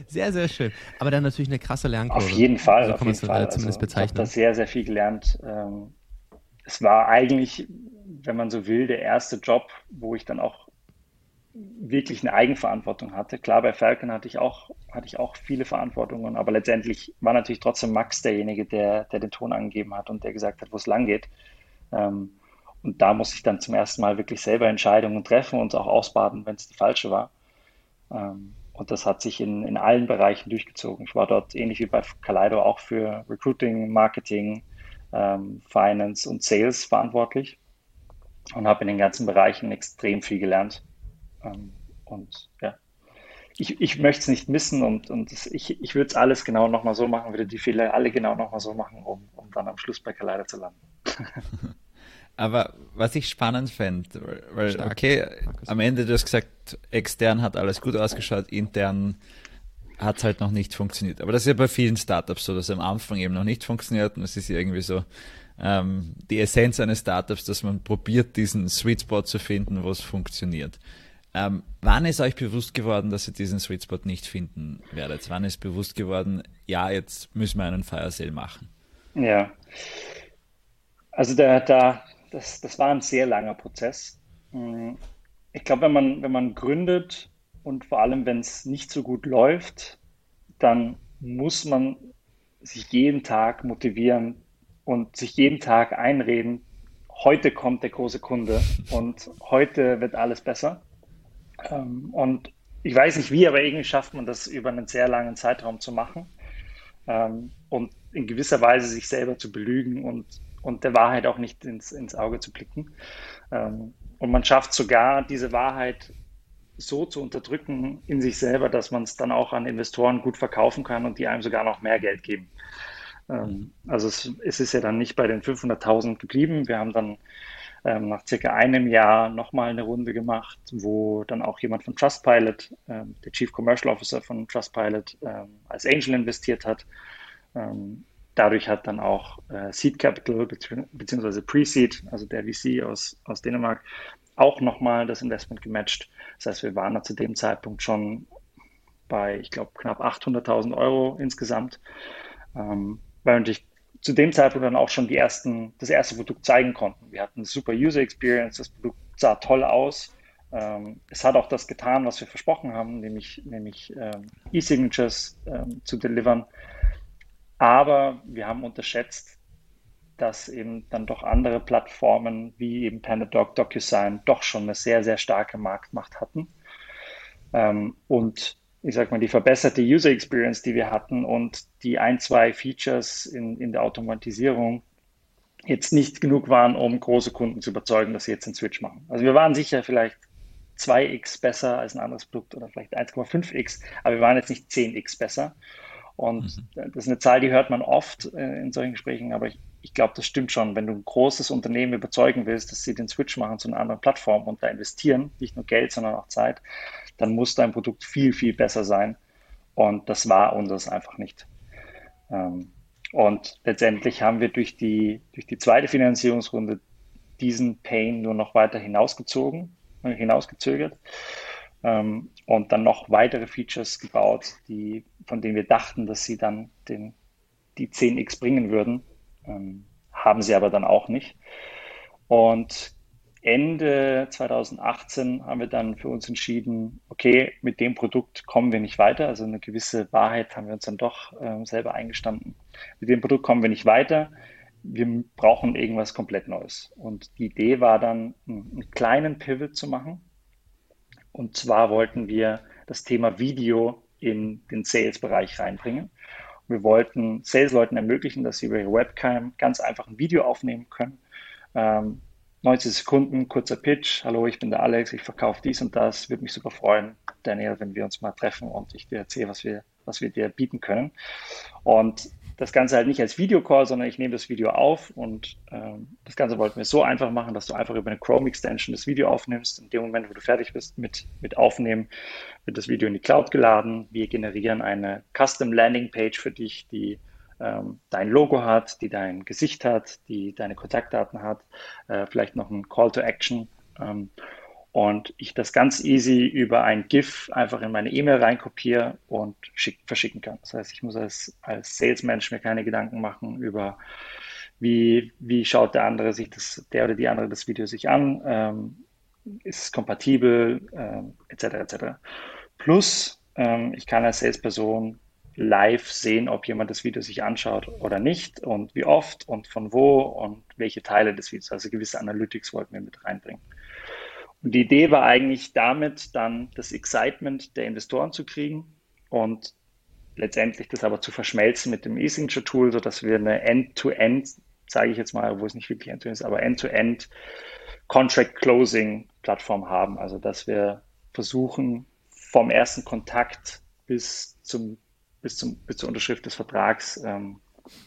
Speaker 1: sehr, sehr schön. Aber dann natürlich eine krasse Lernkurve.
Speaker 3: Auf jeden Fall.
Speaker 1: So
Speaker 3: auf jeden Fall.
Speaker 1: Zumindest also, bezeichnen. Ich
Speaker 3: habe da sehr, sehr viel gelernt. Ähm, es war eigentlich, wenn man so will, der erste Job, wo ich dann auch wirklich eine Eigenverantwortung hatte. Klar, bei Falcon hatte ich auch, hatte ich auch viele Verantwortungen, aber letztendlich war natürlich trotzdem Max derjenige, der, der den Ton angegeben hat und der gesagt hat, wo es lang geht. Ähm, und da muss ich dann zum ersten Mal wirklich selber Entscheidungen treffen und auch ausbaden, wenn es die falsche war. Ähm, und das hat sich in, in allen Bereichen durchgezogen. Ich war dort ähnlich wie bei Kaleido auch für Recruiting, Marketing, ähm, Finance und Sales verantwortlich und habe in den ganzen Bereichen extrem viel gelernt. Ähm, und ja, ich, ich möchte es nicht missen und, und das, ich, ich würde es alles genau nochmal so machen, würde die Fehler alle genau nochmal so machen, um, um dann am Schluss bei Kaleider zu landen. (laughs)
Speaker 2: Aber was ich spannend fände, weil, Stark. okay, am Ende du hast gesagt, extern hat alles gut ausgeschaut, intern hat es halt noch nicht funktioniert. Aber das ist ja bei vielen Startups so, dass es am Anfang eben noch nicht funktioniert und es ist ja irgendwie so ähm, die Essenz eines Startups, dass man probiert, diesen Sweet Spot zu finden, wo es funktioniert. Ähm, wann ist euch bewusst geworden, dass ihr diesen Sweet Spot nicht finden werdet? Wann ist bewusst geworden, ja, jetzt müssen wir einen Fire Sale machen?
Speaker 3: Ja, also da, da, das, das war ein sehr langer Prozess. Hm, ich glaube, wenn man, wenn man gründet und vor allem, wenn es nicht so gut läuft, dann muss man sich jeden Tag motivieren und sich jeden Tag einreden, heute kommt der große Kunde und heute wird alles besser. Ähm, und ich weiß nicht wie, aber irgendwie schafft man das über einen sehr langen Zeitraum zu machen ähm, und in gewisser Weise sich selber zu belügen und, und der Wahrheit auch nicht ins, ins Auge zu blicken. Ähm, und man schafft sogar diese Wahrheit so zu unterdrücken in sich selber, dass man es dann auch an Investoren gut verkaufen kann und die einem sogar noch mehr Geld geben. Ähm, also es, es, ist ja dann nicht bei den 500.000 geblieben. Wir haben dann ähm, nach circa einem Jahr nochmal eine Runde gemacht, wo dann auch jemand von Trustpilot, ähm, der Chief Commercial Officer von Trustpilot, ähm, als Angel investiert hat. Ähm, dadurch hat dann auch äh, Seed Capital bzw. Pre-Seed, also der VC aus, aus Dänemark, auch nochmal das Investment gematcht. Das heißt, wir waren da zu dem Zeitpunkt schon bei, ich glaube, knapp 800.000 Euro insgesamt, ähm, weil natürlich zu dem Zeitpunkt dann auch schon die ersten, das erste Produkt zeigen konnten. Wir hatten super User Experience, das Produkt sah toll aus. Ähm, es hat auch das getan, was wir versprochen haben, nämlich, nämlich ähm, E-Signatures ähm, zu delivern. Aber wir haben unterschätzt, dass eben dann doch andere Plattformen wie eben PandaDoc, DocuSign doch schon eine sehr, sehr starke Marktmacht hatten. Ähm, und ich sag mal, die verbesserte User Experience, die wir hatten und die ein, zwei Features in, in der Automatisierung jetzt nicht genug waren, um große Kunden zu überzeugen, dass sie jetzt einen Switch machen. Also wir waren sicher vielleicht 2x besser als ein anderes Produkt oder vielleicht 1,5x, aber wir waren jetzt nicht 10x besser. Und mhm. das ist eine Zahl, die hört man oft äh, in solchen Gesprächen, aber ich, ich glaube, das stimmt schon. Wenn du ein großes Unternehmen überzeugen willst, dass sie den Switch machen zu einer anderen Plattform und da investieren, nicht nur Geld, sondern auch Zeit, dann muss dein Produkt viel, viel besser sein. Und das war unseres einfach nicht. Ähm, und letztendlich haben wir durch die, durch die zweite Finanzierungsrunde diesen Pain nur noch weiter hinausgezogen, hinausgezögert ähm, und dann noch weitere Features gebaut, die, von denen wir dachten, dass sie dann den, die 10x bringen würden. Ähm, haben sie aber dann auch nicht. Und Ende 2018 haben wir dann für uns entschieden, okay, mit dem Produkt kommen wir nicht weiter. Also eine gewisse Wahrheit haben wir uns dann doch äh, selber eingestanden. Mit dem Produkt kommen wir nicht weiter. Wir brauchen irgendwas komplett Neues. Und die Idee war dann, einen kleinen Pivot zu machen. Und zwar wollten wir das Thema Video in den Sales-Bereich reinbringen. Wir wollten Sales-Leuten ermöglichen, dass sie über ihre Webcam ganz einfach ein Video aufnehmen können. Ähm, 90 Sekunden, kurzer Pitch. Hallo, ich bin der Alex, ich verkaufe dies und das. Würde mich super freuen, Daniel, wenn wir uns mal treffen und ich dir erzähle, was wir, was wir dir bieten können. Und das Ganze halt nicht als Videocall, sondern ich nehme das Video auf und ähm, das Ganze wollten wir so einfach machen, dass du einfach über eine Chrome-Extension das Video aufnimmst. In dem Moment, wo du fertig bist mit, mit Aufnehmen, wird das Video in die Cloud geladen. Wir generieren eine Custom Landing Page für dich, die ähm, dein Logo hat, die dein Gesicht hat, die deine Kontaktdaten hat, äh, vielleicht noch ein Call to Action. Ähm, und ich das ganz easy über ein GIF einfach in meine E-Mail reinkopiere und schick, verschicken kann. Das heißt, ich muss als, als Salesmensch mir keine Gedanken machen über, wie, wie schaut der andere sich das, der oder die andere das Video sich an, ähm, ist es kompatibel, ähm, etc. etc. Plus, ähm, ich kann als Salesperson live sehen, ob jemand das Video sich anschaut oder nicht und wie oft und von wo und welche Teile des Videos. Also gewisse Analytics wollten wir mit reinbringen. Und die Idee war eigentlich damit dann das Excitement der Investoren zu kriegen und letztendlich das aber zu verschmelzen mit dem E-Signature-Tool, sodass wir eine End-to-End sage ich jetzt mal, wo es nicht wirklich End-to-End ist, aber End-to-End Contract Closing Plattform haben. Also dass wir versuchen, vom ersten Kontakt bis zum bis, zum, bis zur Unterschrift des Vertrags ähm,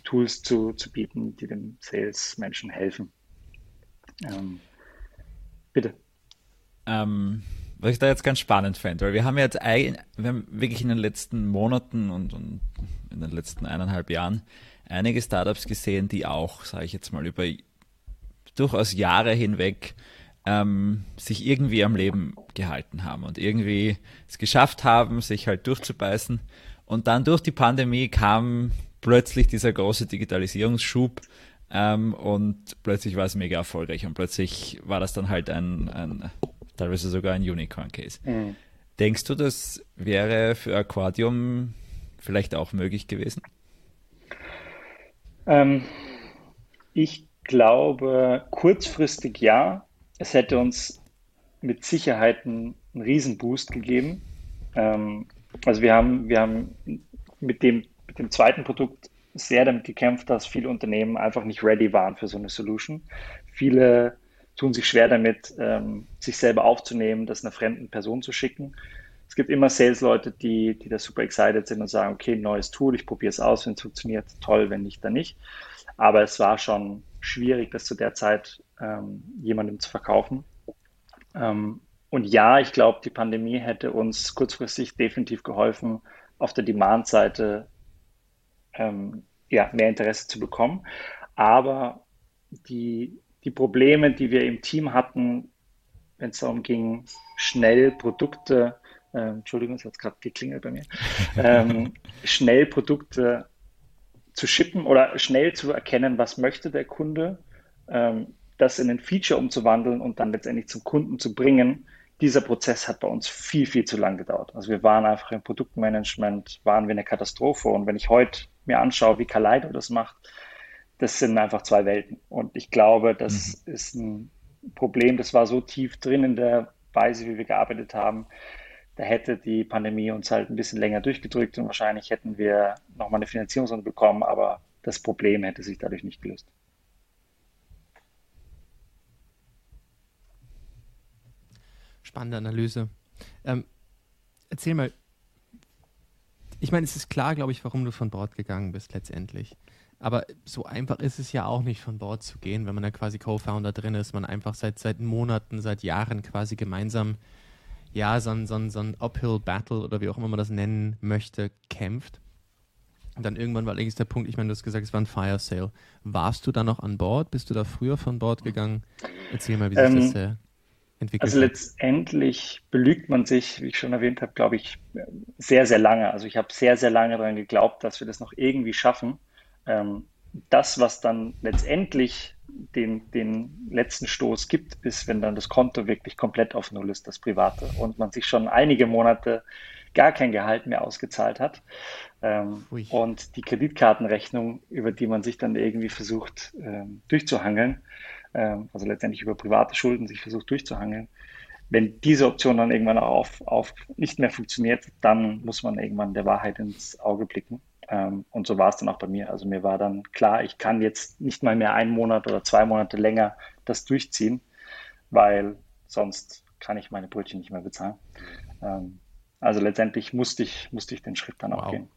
Speaker 3: Tools zu, zu bieten, die dem Sales-Menschen helfen. Ähm, bitte.
Speaker 2: Ähm, was ich da jetzt ganz spannend fände, weil wir haben jetzt ein, wir haben wirklich in den letzten Monaten und, und in den letzten eineinhalb Jahren einige Startups gesehen, die auch, sage ich jetzt mal, über durchaus Jahre hinweg ähm, sich irgendwie am Leben gehalten haben und irgendwie es geschafft haben, sich halt durchzubeißen. Und dann durch die Pandemie kam plötzlich dieser große Digitalisierungsschub ähm, und plötzlich war es mega erfolgreich und plötzlich war das dann halt ein, ein teilweise sogar ein Unicorn-Case. Mhm. Denkst du, das wäre für Aquadium vielleicht auch möglich gewesen?
Speaker 3: Ähm, ich glaube, kurzfristig ja. Es hätte uns mit Sicherheit einen, einen Riesenboost gegeben. Ähm, also wir haben, wir haben mit dem mit dem zweiten Produkt sehr damit gekämpft, dass viele Unternehmen einfach nicht ready waren für so eine Solution. Viele tun sich schwer damit, ähm, sich selber aufzunehmen, das einer fremden Person zu schicken. Es gibt immer Sales-Leute, die, die da super excited sind und sagen, okay, neues Tool, ich probiere es aus, wenn es funktioniert, toll, wenn nicht, dann nicht. Aber es war schon schwierig, das zu der Zeit ähm, jemandem zu verkaufen. Ähm, und ja, ich glaube, die Pandemie hätte uns kurzfristig definitiv geholfen, auf der Demand-Seite ähm, ja, mehr Interesse zu bekommen. Aber die, die Probleme, die wir im Team hatten, wenn es darum ging, schnell Produkte, äh, Entschuldigung, es hat gerade geklingelt bei mir, (laughs) ähm, schnell Produkte zu shippen oder schnell zu erkennen, was möchte der Kunde, ähm, das in ein Feature umzuwandeln und dann letztendlich zum Kunden zu bringen, dieser Prozess hat bei uns viel, viel zu lang gedauert. Also wir waren einfach im Produktmanagement, waren wir eine Katastrophe. Und wenn ich heute mir anschaue, wie Kaleido das macht, das sind einfach zwei Welten. Und ich glaube, das mhm. ist ein Problem, das war so tief drin in der Weise, wie wir gearbeitet haben. Da hätte die Pandemie uns halt ein bisschen länger durchgedrückt und wahrscheinlich hätten wir nochmal eine Finanzierung bekommen, aber das Problem hätte sich dadurch nicht gelöst.
Speaker 1: Spannende Analyse. Ähm, erzähl mal, ich meine, es ist klar, glaube ich, warum du von Bord gegangen bist letztendlich. Aber so einfach ist es ja auch nicht, von Bord zu gehen, wenn man da quasi Co-Founder drin ist, man einfach seit, seit Monaten, seit Jahren quasi gemeinsam, ja, so ein, so, ein, so ein Uphill Battle oder wie auch immer man das nennen möchte, kämpft. Und dann irgendwann war allerdings der Punkt, ich meine, du hast gesagt, es war ein Fire Sale. Warst du da noch an Bord? Bist du da früher von Bord gegangen? Erzähl mal, wie sich ähm, das äh, entwickelt
Speaker 3: Also letztendlich belügt man sich, wie ich schon erwähnt habe, glaube ich, sehr, sehr lange. Also ich habe sehr, sehr lange daran geglaubt, dass wir das noch irgendwie schaffen. Ähm, das, was dann letztendlich den, den letzten Stoß gibt, ist, wenn dann das Konto wirklich komplett auf Null ist, das Private, und man sich schon einige Monate gar kein Gehalt mehr ausgezahlt hat. Ähm, und die Kreditkartenrechnung, über die man sich dann irgendwie versucht ähm, durchzuhangeln, also letztendlich über private Schulden sich versucht durchzuhangeln. Wenn diese Option dann irgendwann auf, auf nicht mehr funktioniert, dann muss man irgendwann der Wahrheit ins Auge blicken. Ähm, und so war es dann auch bei mir. Also mir war dann klar, ich kann jetzt nicht mal mehr einen Monat oder zwei Monate länger das durchziehen, weil sonst kann ich meine Brötchen nicht mehr bezahlen. Ähm, also letztendlich musste ich, musste ich den Schritt dann wow. auch gehen.
Speaker 1: Oh,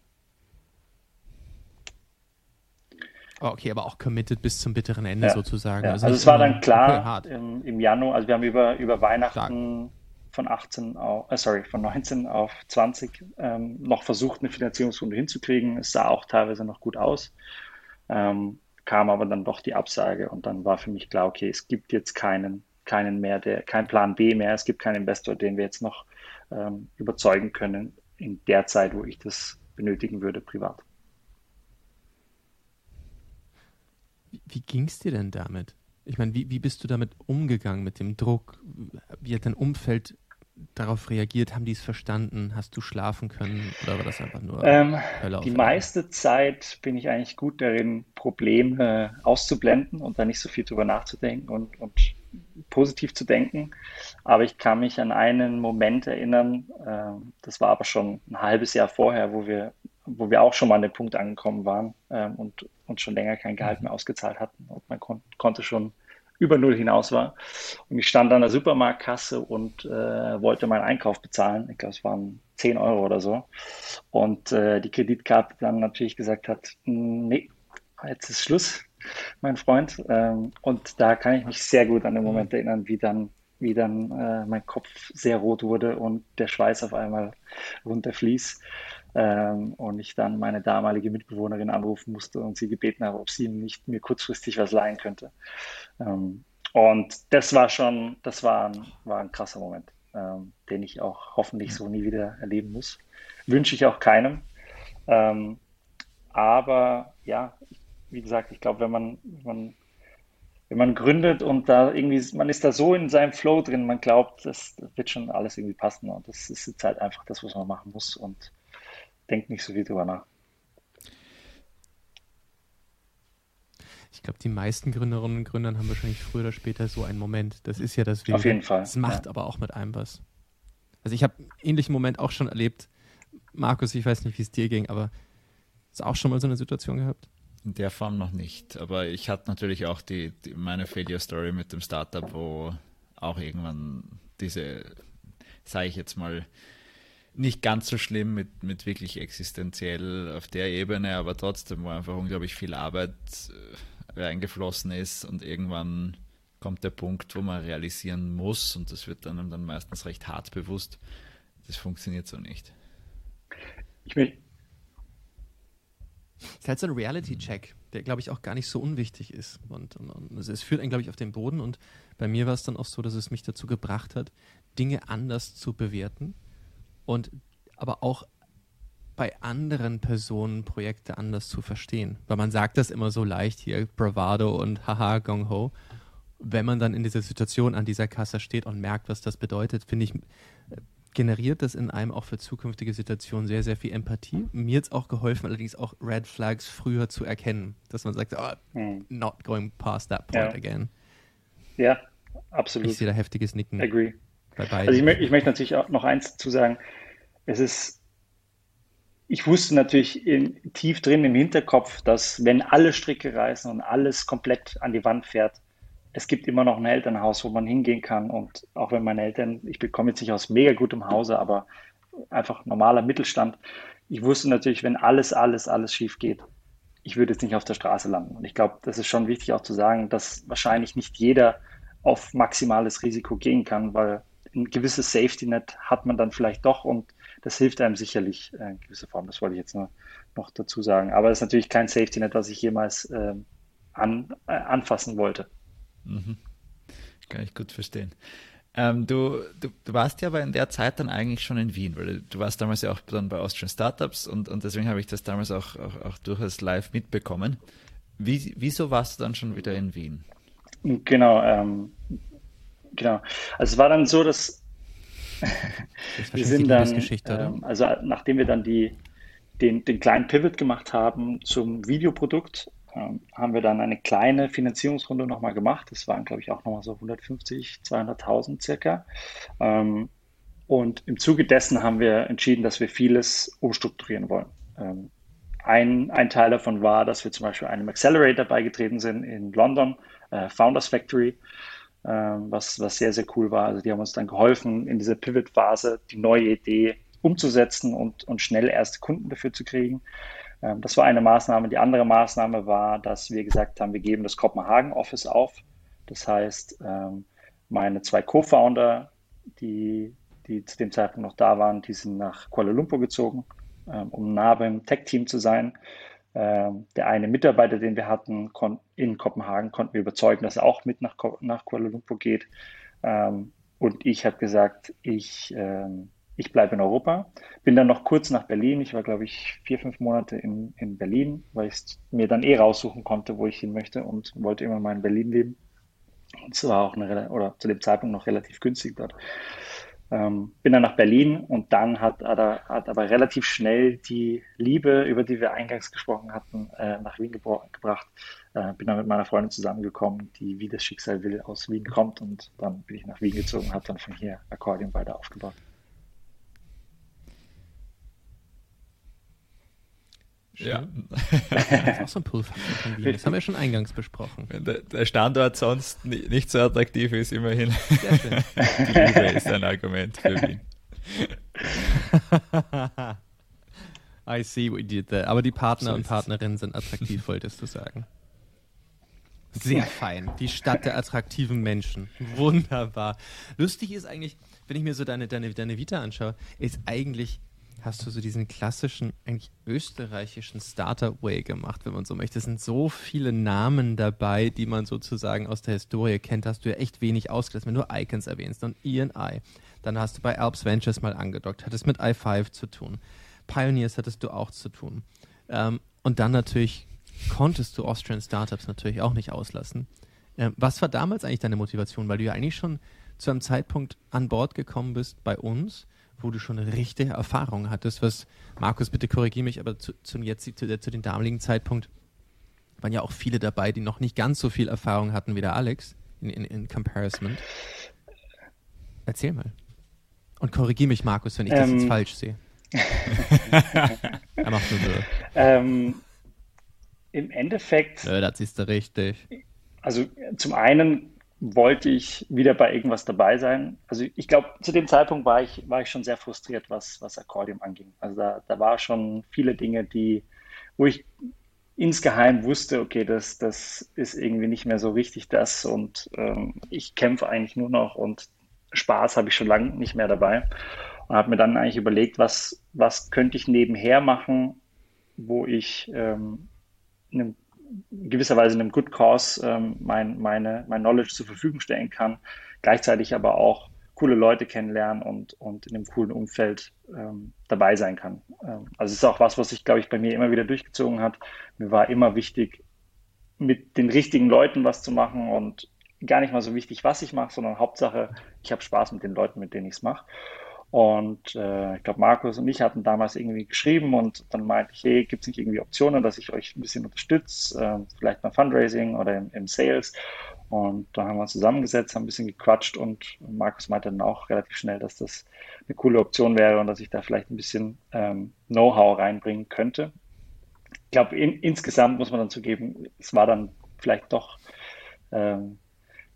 Speaker 1: okay, aber auch committed bis zum bitteren Ende ja. sozusagen.
Speaker 3: Ja. Also, also es war dann klar im, im, Januar, also wir haben über, über Weihnachten Stark. von 18 auf, äh, sorry, von 19 auf 20 ähm, noch versucht, eine Finanzierungsrunde hinzukriegen. Es sah auch teilweise noch gut aus. Ähm, kam aber dann doch die Absage und dann war für mich klar, okay, es gibt jetzt keinen, keinen mehr, der, kein Plan B mehr, es gibt keinen Investor, den wir jetzt noch ähm, überzeugen können in der Zeit, wo ich das benötigen würde, privat.
Speaker 1: Wie, wie ging es dir denn damit? Ich meine, wie, wie bist du damit umgegangen, mit dem Druck? Wie hat dein Umfeld darauf reagiert? Haben die es verstanden? Hast du schlafen können oder war das einfach nur
Speaker 3: ähm, Die meiste Zeit bin ich eigentlich gut darin, Probleme auszublenden und da nicht so viel drüber nachzudenken und, und positiv zu denken. Aber ich kann mich an einen Moment erinnern, äh, das war aber schon ein halbes Jahr vorher, wo wir wo wir auch schon mal an dem Punkt angekommen waren ähm, und uns schon länger kein Gehalt mehr ausgezahlt hatten und man kon konnte schon über Null hinaus war. Und ich stand an der Supermarktkasse und äh, wollte meinen Einkauf bezahlen. Ich glaube, es waren 10 Euro oder so. Und äh, die Kreditkarte dann natürlich gesagt hat, nee, jetzt ist Schluss, mein Freund. Ähm, und da kann ich mich sehr gut an den Moment erinnern, wie dann, wie dann äh, mein Kopf sehr rot wurde und der Schweiß auf einmal runterfließt. Ähm, und ich dann meine damalige Mitbewohnerin anrufen musste und sie gebeten habe, ob sie nicht mir kurzfristig was leihen könnte. Ähm, und das war schon, das war ein, war ein krasser Moment, ähm, den ich auch hoffentlich so nie wieder erleben muss. Wünsche ich auch keinem. Ähm, aber ja, wie gesagt, ich glaube, wenn man, wenn man wenn man gründet und da irgendwie, man ist da so in seinem Flow drin, man glaubt, das, wird schon alles irgendwie passen und das ist jetzt halt einfach das, was man machen muss und denkt nicht so viel drüber nach.
Speaker 1: Ich glaube, die meisten Gründerinnen und Gründer haben wahrscheinlich früher oder später so einen Moment. Das ist ja das
Speaker 3: Wesen. Auf jeden Fall.
Speaker 1: Es macht ja. aber auch mit einem was. Also ich habe einen ähnlichen Moment auch schon erlebt. Markus, ich weiß nicht, wie es dir ging, aber hast du auch schon mal so eine Situation gehabt?
Speaker 2: In der Form noch nicht. Aber ich hatte natürlich auch die, die meine Failure Story mit dem Startup, wo auch irgendwann diese, sage ich jetzt mal, nicht ganz so schlimm mit, mit wirklich existenziell auf der Ebene, aber trotzdem, wo einfach unglaublich viel Arbeit äh, reingeflossen ist und irgendwann kommt der Punkt, wo man realisieren muss und das wird dann, dann meistens recht hart bewusst, das funktioniert so nicht.
Speaker 1: Ich will. Es ist halt so ein Reality-Check, der, glaube ich, auch gar nicht so unwichtig ist. Und, und, und es führt einen, glaube ich, auf den Boden. Und bei mir war es dann auch so, dass es mich dazu gebracht hat, Dinge anders zu bewerten und aber auch bei anderen Personen Projekte anders zu verstehen. Weil man sagt das immer so leicht hier, Bravado und Haha, Gong Ho. Wenn man dann in dieser Situation an dieser Kasse steht und merkt, was das bedeutet, finde ich, generiert das in einem auch für zukünftige Situationen sehr, sehr viel Empathie. Mir hat es auch geholfen, allerdings auch Red Flags früher zu erkennen, dass man sagt, oh, not going past that point ja. again.
Speaker 3: Ja, absolut.
Speaker 1: Ich sehe da heftiges Nicken.
Speaker 3: Agree. Also ich, ich, möchte natürlich auch noch eins dazu sagen. Es ist, ich wusste natürlich in, tief drin im Hinterkopf, dass wenn alle Stricke reißen und alles komplett an die Wand fährt, es gibt immer noch ein Elternhaus, wo man hingehen kann. Und auch wenn meine Eltern, ich bekomme jetzt nicht aus mega gutem Hause, aber einfach normaler Mittelstand. Ich wusste natürlich, wenn alles, alles, alles schief geht, ich würde jetzt nicht auf der Straße landen. Und ich glaube, das ist schon wichtig auch zu sagen, dass wahrscheinlich nicht jeder auf maximales Risiko gehen kann, weil ein gewisses Safety-Net hat man dann vielleicht doch und das hilft einem sicherlich in gewisser Form. Das wollte ich jetzt noch, noch dazu sagen. Aber es ist natürlich kein Safety-Net, was ich jemals äh, an, äh, anfassen wollte.
Speaker 2: Mhm. Kann ich gut verstehen. Ähm, du, du, du, warst ja aber in der Zeit dann eigentlich schon in Wien, weil du warst damals ja auch dann bei Austrian Startups und, und deswegen habe ich das damals auch, auch, auch durchaus live mitbekommen. Wie, wieso warst du dann schon wieder in Wien?
Speaker 3: Genau, ähm, Genau. Also es war dann so, dass (laughs) wir sind dann, ähm, also nachdem wir dann die, den, den kleinen Pivot gemacht haben zum Videoprodukt, ähm, haben wir dann eine kleine Finanzierungsrunde nochmal gemacht. Das waren, glaube ich, auch nochmal so 150, 200.000 circa. Ähm, und im Zuge dessen haben wir entschieden, dass wir vieles umstrukturieren wollen. Ähm, ein, ein Teil davon war, dass wir zum Beispiel einem Accelerator beigetreten sind in London, äh, Founders Factory. Ähm, was, was sehr, sehr cool war. Also die haben uns dann geholfen, in dieser Pivot-Phase die neue Idee umzusetzen und, und schnell erste Kunden dafür zu kriegen. Ähm, das war eine Maßnahme. Die andere Maßnahme war, dass wir gesagt haben, wir geben das Kopenhagen Office auf. Das heißt, ähm, meine zwei Co-Founder, die, die zu dem Zeitpunkt noch da waren, die sind nach Kuala Lumpur gezogen, um nah beim Tech-Team zu sein. Ähm, der eine Mitarbeiter, den wir hatten in Kopenhagen, konnten wir überzeugen, dass er auch mit nach, nach Kuala Lumpur geht. Ähm, und ich habe gesagt, ich, ähm, ich bleibe in Europa. Bin dann noch kurz nach Berlin. Ich war, glaube ich, vier, fünf Monate in, in Berlin, weil ich mir dann eh raussuchen konnte, wo ich hin möchte und wollte immer mal in Berlin leben. Und es war auch eine, oder zu dem Zeitpunkt noch relativ günstig dort. Ähm, bin dann nach Berlin und dann hat, hat, er, hat aber relativ schnell die Liebe, über die wir eingangs gesprochen hatten, äh, nach Wien gebracht. Äh, bin dann mit meiner Freundin zusammengekommen, die wie das Schicksal will aus Wien kommt und dann bin ich nach Wien gezogen und habe dann von hier Akkordeon weiter aufgebaut.
Speaker 2: Ja.
Speaker 1: Das (laughs) ist auch so ein Pull-Faktor. Das haben wir schon eingangs besprochen.
Speaker 2: Wenn der, der Standort sonst nicht so attraktiv ist, immerhin. Sehr schön. (laughs) Die Liebe ist ein Argument für Wien. (laughs)
Speaker 1: I see what you did there. Aber die Partner so und Partnerinnen sind attraktiv, wolltest du sagen. Sehr fein. Die Stadt der attraktiven Menschen. Wunderbar. Lustig ist eigentlich, wenn ich mir so deine, deine, deine Vita anschaue, ist eigentlich, hast du so diesen klassischen, eigentlich österreichischen Startup-Way gemacht, wenn man so möchte. Es sind so viele Namen dabei, die man sozusagen aus der Historie kennt. Hast du ja echt wenig ausgelassen, wenn du Icons erwähnst. Und E&I. Dann hast du bei Alps Ventures mal angedockt, hattest mit i5 zu tun. Pioneers hattest du auch zu tun. Ähm, und dann natürlich konntest du Austrian Startups natürlich auch nicht auslassen. Ähm, was war damals eigentlich deine Motivation? Weil du ja eigentlich schon zu einem Zeitpunkt an Bord gekommen bist bei uns, wo du schon eine richtige Erfahrung hattest, was, Markus, bitte korrigiere mich, aber zu, zu, jetzt, zu, zu dem damaligen Zeitpunkt waren ja auch viele dabei, die noch nicht ganz so viel Erfahrung hatten wie der Alex in, in, in Comparison. Erzähl mal. Und korrigiere mich, Markus, wenn ich das jetzt ähm. falsch sehe. (laughs) er macht nur so.
Speaker 3: Ähm, Im Endeffekt.
Speaker 1: Ja, das ist richtig.
Speaker 3: Also zum einen wollte ich wieder bei irgendwas dabei sein. Also ich glaube, zu dem Zeitpunkt war ich, war ich schon sehr frustriert, was, was Akkordeon anging. Also da, da war schon viele Dinge, die, wo ich insgeheim wusste, okay, das, das ist irgendwie nicht mehr so richtig das und ähm, ich kämpfe eigentlich nur noch und Spaß habe ich schon lange nicht mehr dabei und habe mir dann eigentlich überlegt, was, was könnte ich nebenher machen, wo ich ähm, einem, gewisserweise einem Good Cause ähm, mein, meine, mein Knowledge zur Verfügung stellen kann, gleichzeitig aber auch coole Leute kennenlernen und, und in einem coolen Umfeld ähm, dabei sein kann. Ähm, also es ist auch was, was sich, glaube ich, bei mir immer wieder durchgezogen hat. Mir war immer wichtig, mit den richtigen Leuten was zu machen und gar nicht mal so wichtig, was ich mache, sondern Hauptsache, ich habe Spaß mit den Leuten, mit denen ich es mache. Und äh, ich glaube, Markus und ich hatten damals irgendwie geschrieben und dann meinte ich, hey, gibt es nicht irgendwie Optionen, dass ich euch ein bisschen unterstütze, äh, vielleicht beim Fundraising oder im, im, Sales. Und da haben wir uns zusammengesetzt, haben ein bisschen gequatscht und Markus meinte dann auch relativ schnell, dass das eine coole Option wäre und dass ich da vielleicht ein bisschen ähm, Know-how reinbringen könnte. Ich glaube, in, insgesamt muss man dann zugeben, es war dann vielleicht doch ähm,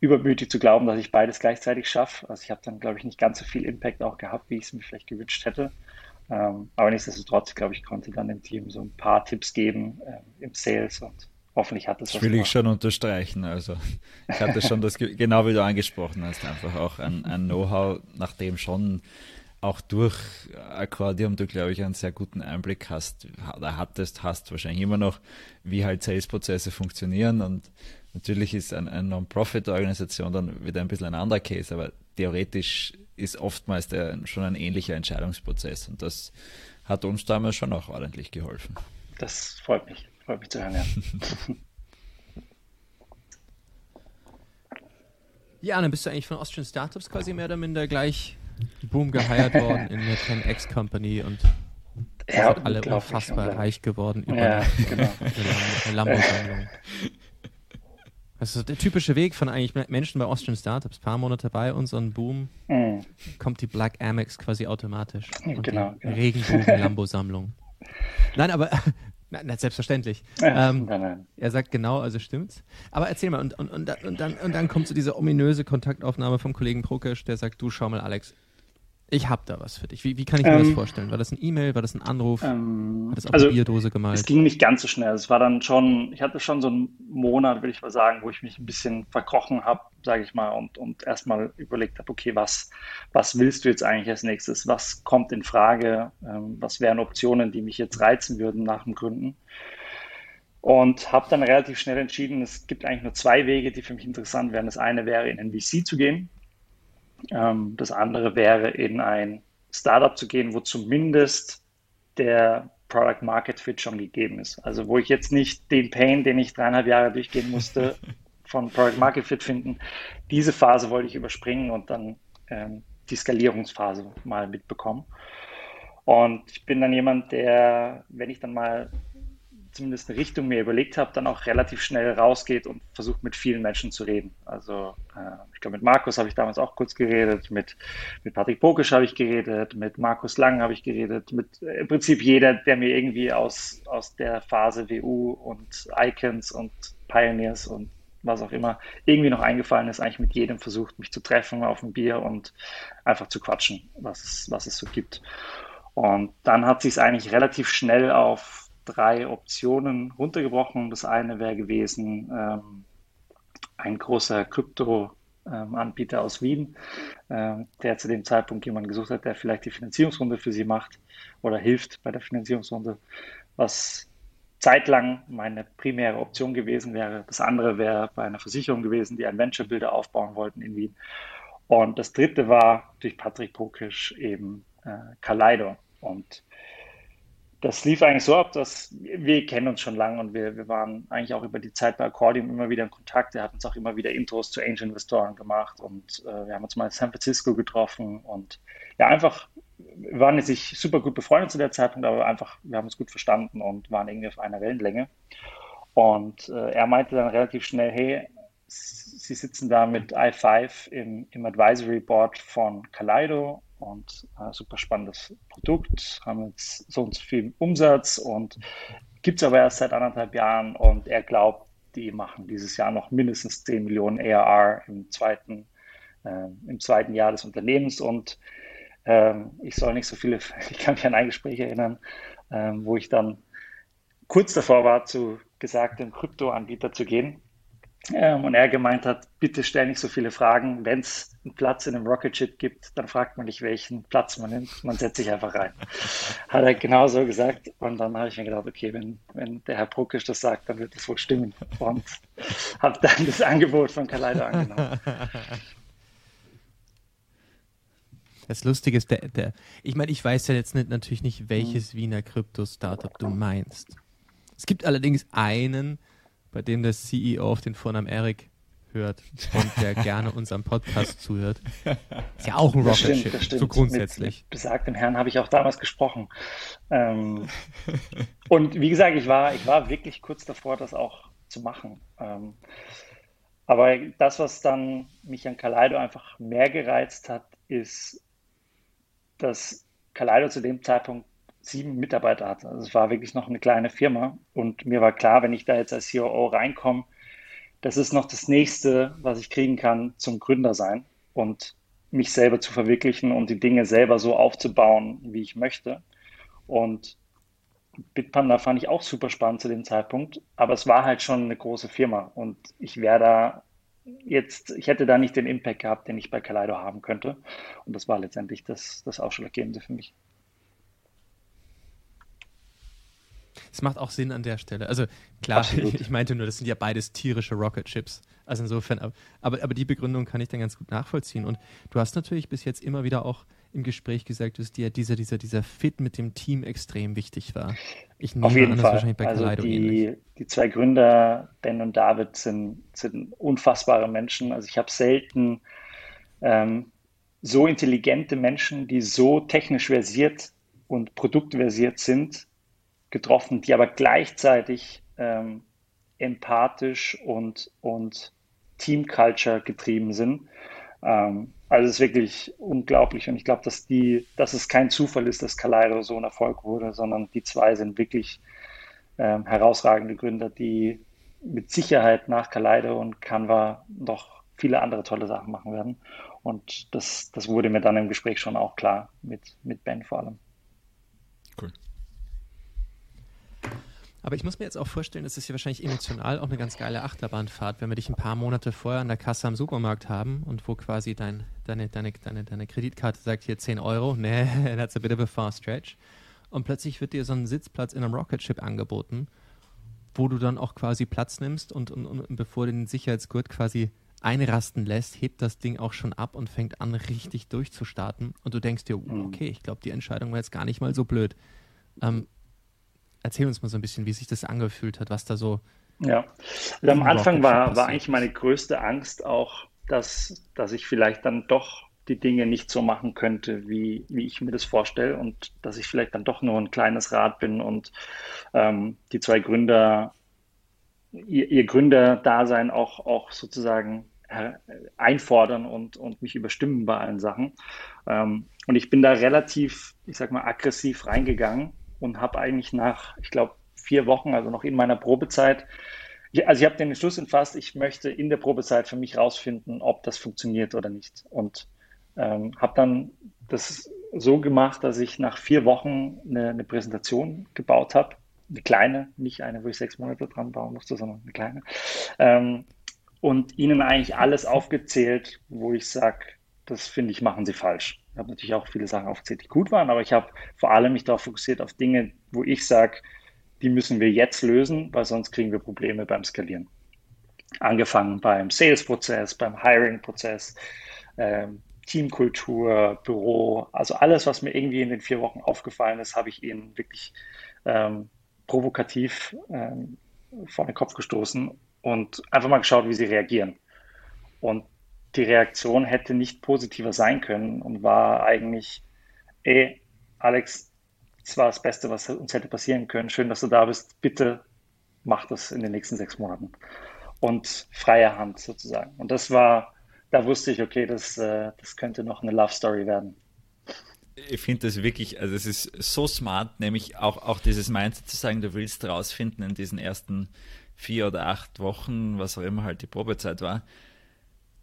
Speaker 3: übermütig zu glauben, dass ich beides gleichzeitig schaffe. Also ich habe dann, glaube ich, nicht ganz so viel Impact auch gehabt, wie ich es mir vielleicht gewünscht hätte. Ähm, aber nichtsdestotrotz, glaube ich, konnte dann dem Team so ein paar Tipps geben äh, im Sales und hoffentlich hat es
Speaker 2: das will ich schon unterstreichen. Also ich hatte schon das, genau wie du angesprochen hast, einfach auch ein, ein Know-how, nachdem schon auch durch Accordium du, glaube ich, einen sehr guten Einblick hast, oder hattest, hast wahrscheinlich immer noch, wie halt Sales-Prozesse funktionieren und Natürlich ist ein, eine Non-Profit-Organisation dann wieder ein bisschen ein anderer Case, aber theoretisch ist oftmals der, schon ein ähnlicher Entscheidungsprozess und das hat uns damals schon auch ordentlich geholfen.
Speaker 3: Das freut mich, freut mich zu hören, ja. (laughs)
Speaker 1: ja, dann bist du eigentlich von Austrian Startups quasi mehr oder minder gleich boom geheiert worden in der 10x Company und ja, sind alle unfassbar reich geworden
Speaker 3: über ja, genau. (laughs)
Speaker 1: eine Lambo-Sammlung. Das ist der typische Weg von eigentlich Menschen bei Austrian Startups. Ein paar Monate bei uns und boom, mhm. kommt die Black Amex quasi automatisch. Genau. genau. Regenbogen-Lambo-Sammlung. (laughs) nein, aber (laughs) na, selbstverständlich. Ja, ähm, nein, nein. Er sagt genau, also stimmt's. Aber erzähl mal, und, und, und, und, dann, und dann kommt so diese ominöse Kontaktaufnahme vom Kollegen Prokesch, der sagt, du schau mal, Alex, ich habe da was für dich. Wie, wie kann ich mir ähm, das vorstellen? War das ein E-Mail? War das ein Anruf? Ähm, Hat das auf
Speaker 3: also,
Speaker 1: eine Bierdose gemalt?
Speaker 3: Es ging nicht ganz so schnell. Es war dann schon, ich hatte schon so einen Monat, würde ich mal sagen, wo ich mich ein bisschen verkrochen habe, sage ich mal, und, und erstmal überlegt habe, okay, was, was willst du jetzt eigentlich als nächstes? Was kommt in Frage? Ähm, was wären Optionen, die mich jetzt reizen würden nach dem Gründen? Und habe dann relativ schnell entschieden, es gibt eigentlich nur zwei Wege, die für mich interessant wären. Das eine wäre, in ein VC zu gehen ähm, das andere wäre, in ein Startup zu gehen, wo zumindest der Product Market Fit schon gegeben ist. Also wo ich jetzt nicht den Pain, den ich dreieinhalb Jahre durchgehen musste, (laughs) von Product Market Fit finden. Diese Phase wollte ich überspringen und dann ähm, die Skalierungsphase mal mitbekommen. Und ich bin dann jemand, der, wenn ich dann mal zumindest eine Richtung mir überlegt habe, dann auch relativ schnell rausgeht und versucht mit vielen Menschen zu reden. Also äh, ich glaube, mit Markus habe ich damals auch kurz geredet, mit, mit Patrick Pokisch habe ich geredet, mit Markus Lang habe ich geredet, mit äh, im Prinzip jeder, der mir irgendwie aus, aus der Phase WU und Icons und Pioneers und was auch immer irgendwie noch eingefallen ist, eigentlich mit jedem versucht, mich zu treffen auf ein Bier und einfach zu quatschen, was es, was es so gibt. Und dann hat sich es eigentlich relativ schnell auf drei Optionen runtergebrochen. Das eine wäre gewesen, ähm, ein großer Krypto-Anbieter ähm, aus Wien, äh, der zu dem Zeitpunkt jemanden gesucht hat, der vielleicht die Finanzierungsrunde für sie macht oder hilft bei der Finanzierungsrunde, was zeitlang meine primäre Option gewesen wäre. Das andere wäre bei einer Versicherung gewesen, die ein Venture Builder aufbauen wollten in Wien. Und das dritte war durch Patrick Pokisch eben äh, Kaleido. Und das lief eigentlich so ab, dass wir kennen uns schon lange und wir, wir waren eigentlich auch über die Zeit bei Accordium immer wieder in Kontakt. Er hat uns auch immer wieder Intros zu Angel Investoren gemacht und äh, wir haben uns mal in San Francisco getroffen und ja, einfach, wir waren jetzt nicht super gut befreundet zu der Zeitpunkt, aber einfach, wir haben uns gut verstanden und waren irgendwie auf einer Wellenlänge. Und äh, er meinte dann relativ schnell, hey, Sie sitzen da mit i5 im, im Advisory Board von Kaleido und äh, super spannendes Produkt, haben jetzt so und so viel Umsatz und gibt es aber erst seit anderthalb Jahren. Und er glaubt, die machen dieses Jahr noch mindestens 10 Millionen ARR im zweiten, äh, im zweiten Jahr des Unternehmens. Und ähm, ich soll nicht so viele, (laughs) ich kann mich an ein Gespräch erinnern, ähm, wo ich dann kurz davor war, zu gesagtem Kryptoanbieter zu gehen ähm, und er gemeint hat, bitte stell nicht so viele Fragen. Wenn es einen Platz in einem Rocket Ship gibt, dann fragt man nicht, welchen Platz man nimmt. Man setzt sich einfach rein. (laughs) Hat er genau so gesagt. Und dann habe ich mir gedacht, okay, wenn, wenn der Herr Bruckisch das sagt, dann wird das wohl stimmen. Und (laughs) habe dann das Angebot von Kaleido angenommen. (laughs)
Speaker 1: Das Lustige ist, der, der, ich meine, ich weiß ja jetzt nicht, natürlich nicht, welches Wiener Krypto-Startup du meinst. Es gibt allerdings einen, bei dem der CEO auf den Vornamen Eric hört und der (laughs) gerne unserem Podcast zuhört. Ist ja auch ein Rocket stimmt, Ship,
Speaker 3: so grundsätzlich. Mit, mit besagtem Herrn habe ich auch damals gesprochen. Ähm, und wie gesagt, ich war, ich war wirklich kurz davor, das auch zu machen. Ähm, aber das, was dann mich an Kaleido einfach mehr gereizt hat, ist, dass Kaleido zu dem Zeitpunkt sieben Mitarbeiter hatte. Also es war wirklich noch eine kleine Firma. Und mir war klar, wenn ich da jetzt als COO reinkomme, das ist noch das nächste, was ich kriegen kann zum Gründer sein und mich selber zu verwirklichen und die Dinge selber so aufzubauen, wie ich möchte. Und Bitpanda fand ich auch super spannend zu dem Zeitpunkt, aber es war halt schon eine große Firma und ich wäre da jetzt, ich hätte da nicht den Impact gehabt, den ich bei Kaleido haben könnte. Und das war letztendlich das, das Ausschlaggebende für mich.
Speaker 1: Es macht auch Sinn an der Stelle. Also klar, (laughs) ich meinte nur, das sind ja beides tierische Rocket Chips. Also insofern, aber, aber die Begründung kann ich dann ganz gut nachvollziehen. Und du hast natürlich bis jetzt immer wieder auch im Gespräch gesagt, dass dir dieser, dieser, dieser Fit mit dem Team extrem wichtig war.
Speaker 3: Ich nehme Auf jeden an, Fall. wahrscheinlich bei also die, die zwei Gründer, Ben und David, sind, sind unfassbare Menschen. Also ich habe selten ähm, so intelligente Menschen, die so technisch versiert und produktversiert sind, getroffen, die aber gleichzeitig ähm, empathisch und, und Team Culture getrieben sind. Ähm, also es ist wirklich unglaublich und ich glaube, dass dass es kein Zufall ist, dass Kaleido so ein Erfolg wurde, sondern die zwei sind wirklich ähm, herausragende Gründer, die mit Sicherheit nach Kaleido und Canva noch viele andere tolle Sachen machen werden. Und das, das wurde mir dann im Gespräch schon auch klar mit, mit Ben vor allem.
Speaker 1: Cool. Aber ich muss mir jetzt auch vorstellen, das ist ja wahrscheinlich emotional auch eine ganz geile Achterbahnfahrt, wenn wir dich ein paar Monate vorher an der Kasse am Supermarkt haben und wo quasi dein, deine, deine, deine, deine Kreditkarte sagt hier 10 Euro, (laughs) nee, that's a bit of a far stretch. Und plötzlich wird dir so ein Sitzplatz in einem Rocket Ship angeboten, wo du dann auch quasi Platz nimmst und, und, und bevor du den Sicherheitsgurt quasi einrasten lässt, hebt das Ding auch schon ab und fängt an, richtig durchzustarten. Und du denkst dir, mhm. okay, ich glaube, die Entscheidung war jetzt gar nicht mal so blöd. Ähm, erzähl uns mal so ein bisschen, wie sich das angefühlt hat, was da so.
Speaker 3: Ja, also am Anfang war, war eigentlich meine größte Angst auch, dass, dass ich vielleicht dann doch die Dinge nicht so machen könnte, wie, wie ich mir das vorstelle und dass ich vielleicht dann doch nur ein kleines Rad bin und ähm, die zwei Gründer ihr, ihr Gründerdasein auch, auch sozusagen einfordern und, und mich überstimmen bei allen Sachen. Ähm, und ich bin da relativ, ich sag mal, aggressiv reingegangen und habe eigentlich nach, ich glaube, vier Wochen, also noch in meiner Probezeit, also ich habe den Entschluss entfasst, ich möchte in der Probezeit für mich rausfinden, ob das funktioniert oder nicht. Und ähm, habe dann das so gemacht, dass ich nach vier Wochen eine, eine Präsentation gebaut habe. Eine kleine, nicht eine, wo ich sechs Monate dran bauen musste, sondern eine kleine. Ähm, und ihnen eigentlich alles aufgezählt, wo ich sage, das finde ich, machen sie falsch. Ich habe natürlich auch viele Sachen aufgezählt, die gut waren, aber ich habe vor allem mich darauf fokussiert, auf Dinge, wo ich sage, die müssen wir jetzt lösen, weil sonst kriegen wir Probleme beim Skalieren. Angefangen beim Sales-Prozess, beim Hiring-Prozess, ähm, Teamkultur, Büro, also alles, was mir irgendwie in den vier Wochen aufgefallen ist, habe ich ihnen wirklich ähm, provokativ ähm, vor den Kopf gestoßen und einfach mal geschaut, wie sie reagieren. Und die Reaktion hätte nicht positiver sein können und war eigentlich, ey, Alex, das war das Beste, was uns hätte passieren können. Schön, dass du da bist. Bitte mach das in den nächsten sechs Monaten. Und freie Hand sozusagen. Und das war, da wusste ich, okay, das, äh, das könnte noch eine Love Story werden.
Speaker 2: Ich finde das wirklich, also es ist so smart, nämlich auch, auch dieses Mindset zu sagen, du willst rausfinden in diesen ersten vier oder acht Wochen, was auch immer halt die Probezeit war.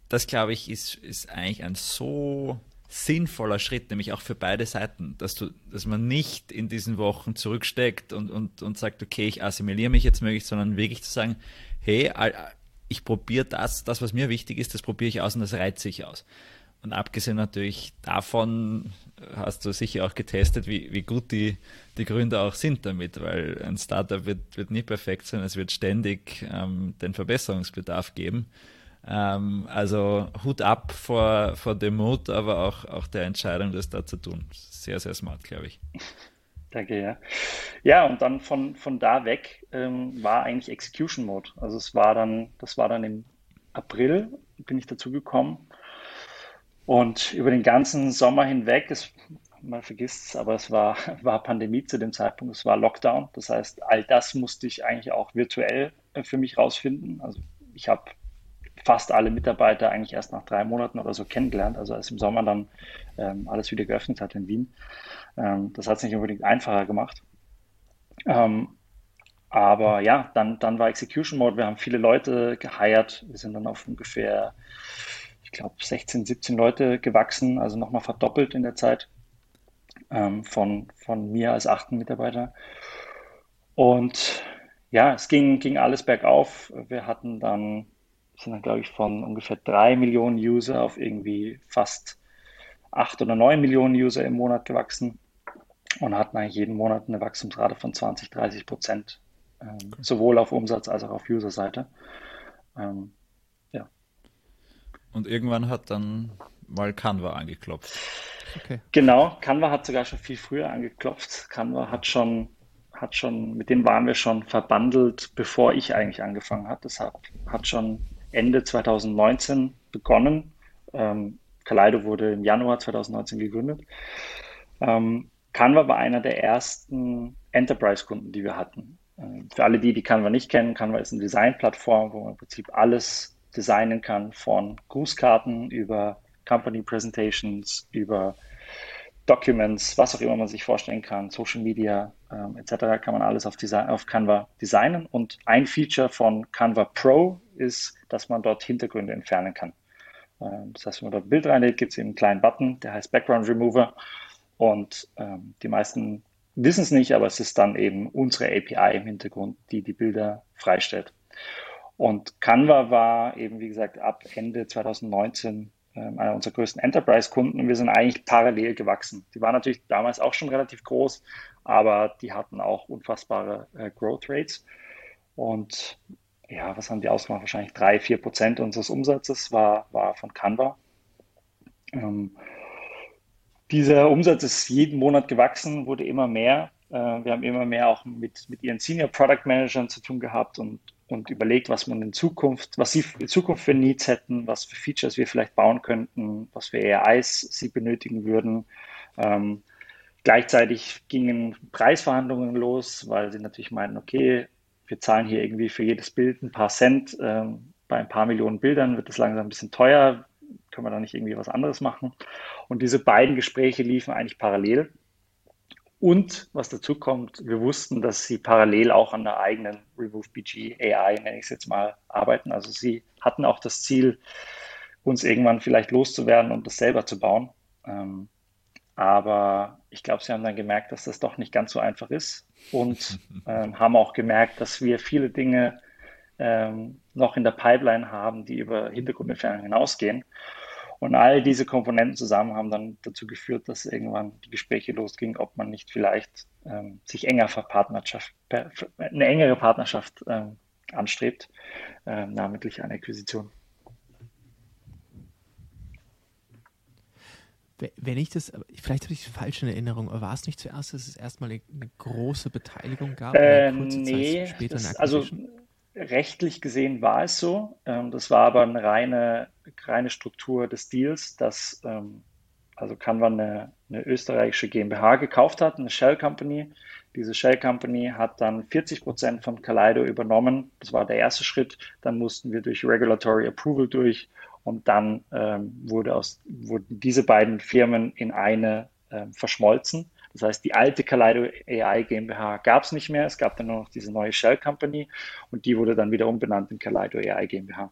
Speaker 2: Das, glaube ich, ist, ist eigentlich ein so sinnvoller Schritt, nämlich auch für beide Seiten, dass du, dass man nicht in diesen Wochen zurücksteckt und, und, und sagt, okay, ich assimiliere mich jetzt möglichst, sondern wirklich zu sagen, hey, ich probiere das, das, was mir wichtig ist, das probiere ich aus und das reizt sich aus. Und abgesehen natürlich davon hast du sicher auch getestet, wie, wie gut die, die Gründer auch sind damit, weil ein Startup wird, wird nie perfekt sein, es wird ständig ähm, den Verbesserungsbedarf geben. Ähm, also Hut ab vor, vor dem Mut, aber auch, auch der Entscheidung, das da zu tun. Sehr, sehr smart, glaube ich. (laughs)
Speaker 3: Danke, ja. Ja, und dann von, von da weg ähm, war eigentlich Execution Mode. Also es war dann, das war dann im April, bin ich dazu gekommen und über den ganzen Sommer hinweg, es, man vergisst es, aber es war, (laughs) war Pandemie zu dem Zeitpunkt, es war Lockdown. Das heißt, all das musste ich eigentlich auch virtuell äh, für mich rausfinden. Also ich habe fast alle Mitarbeiter eigentlich erst nach drei Monaten oder so kennengelernt, also als im Sommer dann ähm, alles wieder geöffnet hat in Wien. Ähm, das hat es nicht unbedingt einfacher gemacht. Ähm, aber ja, dann, dann war Execution Mode. Wir haben viele Leute geheiert. Wir sind dann auf ungefähr ich glaube, 16, 17 Leute gewachsen, also nochmal verdoppelt in der Zeit ähm, von, von mir als achten Mitarbeiter. Und ja, es ging, ging alles bergauf. Wir hatten dann, sind dann, glaube ich, von ungefähr drei Millionen User auf irgendwie fast acht oder neun Millionen User im Monat gewachsen und hatten eigentlich jeden Monat eine Wachstumsrate von 20, 30 Prozent, ähm, okay. sowohl auf Umsatz als auch auf User-Seite. Ähm,
Speaker 2: und irgendwann hat dann mal Canva angeklopft.
Speaker 3: Okay. Genau, Canva hat sogar schon viel früher angeklopft. Canva hat schon, hat schon, mit dem waren wir schon verbandelt, bevor ich eigentlich angefangen habe. Das hat, hat schon Ende 2019 begonnen. Ähm, Kaleido wurde im Januar 2019 gegründet. Ähm, Canva war einer der ersten Enterprise-Kunden, die wir hatten. Ähm, für alle die, die Canva nicht kennen, Canva ist eine Design-Plattform, wo man im Prinzip alles designen kann, von Grußkarten über Company Presentations, über Documents, was auch immer man sich vorstellen kann, Social Media ähm, etc. kann man alles auf, Design, auf Canva designen. Und ein Feature von Canva Pro ist, dass man dort Hintergründe entfernen kann. Ähm, das heißt, wenn man dort ein Bild reinlegt, gibt es eben einen kleinen Button, der heißt Background Remover. Und ähm, die meisten wissen es nicht, aber es ist dann eben unsere API im Hintergrund, die die Bilder freistellt. Und Canva war eben, wie gesagt, ab Ende 2019 ähm, einer unserer größten Enterprise-Kunden und wir sind eigentlich parallel gewachsen. Die waren natürlich damals auch schon relativ groß, aber die hatten auch unfassbare äh, Growth Rates. Und ja, was haben die ausgemacht? Wahrscheinlich drei, vier Prozent unseres Umsatzes war, war von Canva. Ähm, dieser Umsatz ist jeden Monat gewachsen, wurde immer mehr. Äh, wir haben immer mehr auch mit, mit ihren Senior Product Managern zu tun gehabt und und überlegt, was man in Zukunft, was sie in Zukunft für Needs hätten, was für Features wir vielleicht bauen könnten, was für AIs sie benötigen würden. Ähm, gleichzeitig gingen Preisverhandlungen los, weil sie natürlich meinen, okay, wir zahlen hier irgendwie für jedes Bild ein paar Cent. Ähm, bei ein paar Millionen Bildern wird es langsam ein bisschen teuer. Können wir da nicht irgendwie was anderes machen? Und diese beiden Gespräche liefen eigentlich parallel. Und was dazu kommt, wir wussten, dass sie parallel auch an der eigenen Remove BG AI, nenne ich es jetzt mal, arbeiten. Also sie hatten auch das Ziel, uns irgendwann vielleicht loszuwerden und das selber zu bauen. Ähm, aber ich glaube, sie haben dann gemerkt, dass das doch nicht ganz so einfach ist und (laughs) ähm, haben auch gemerkt, dass wir viele Dinge ähm, noch in der Pipeline haben, die über Hintergrundentfernung hinausgehen. Und all diese Komponenten zusammen haben dann dazu geführt, dass irgendwann die Gespräche losgingen, ob man nicht vielleicht ähm, sich enger Partnerschaft, eine engere Partnerschaft ähm, anstrebt, äh, namentlich eine Akquisition.
Speaker 1: Wenn ich das, vielleicht habe ich es falsch in Erinnerung, aber war es nicht zuerst, dass es erstmal eine, eine große Beteiligung gab?
Speaker 3: Äh, nee, das, also rechtlich gesehen war es so. Ähm, das war aber eine reine, reine Struktur des Deals, dass ähm, also Canva eine, eine, österreichische GmbH gekauft hat, eine Shell Company. Diese Shell Company hat dann 40 Prozent von Kaleido übernommen. Das war der erste Schritt. Dann mussten wir durch Regulatory Approval durch und dann ähm, wurde aus, wurden diese beiden Firmen in eine ähm, verschmolzen. Das heißt, die alte Kaleido AI GmbH gab es nicht mehr. Es gab dann nur noch diese neue Shell Company und die wurde dann wieder umbenannt in Kaleido AI GmbH.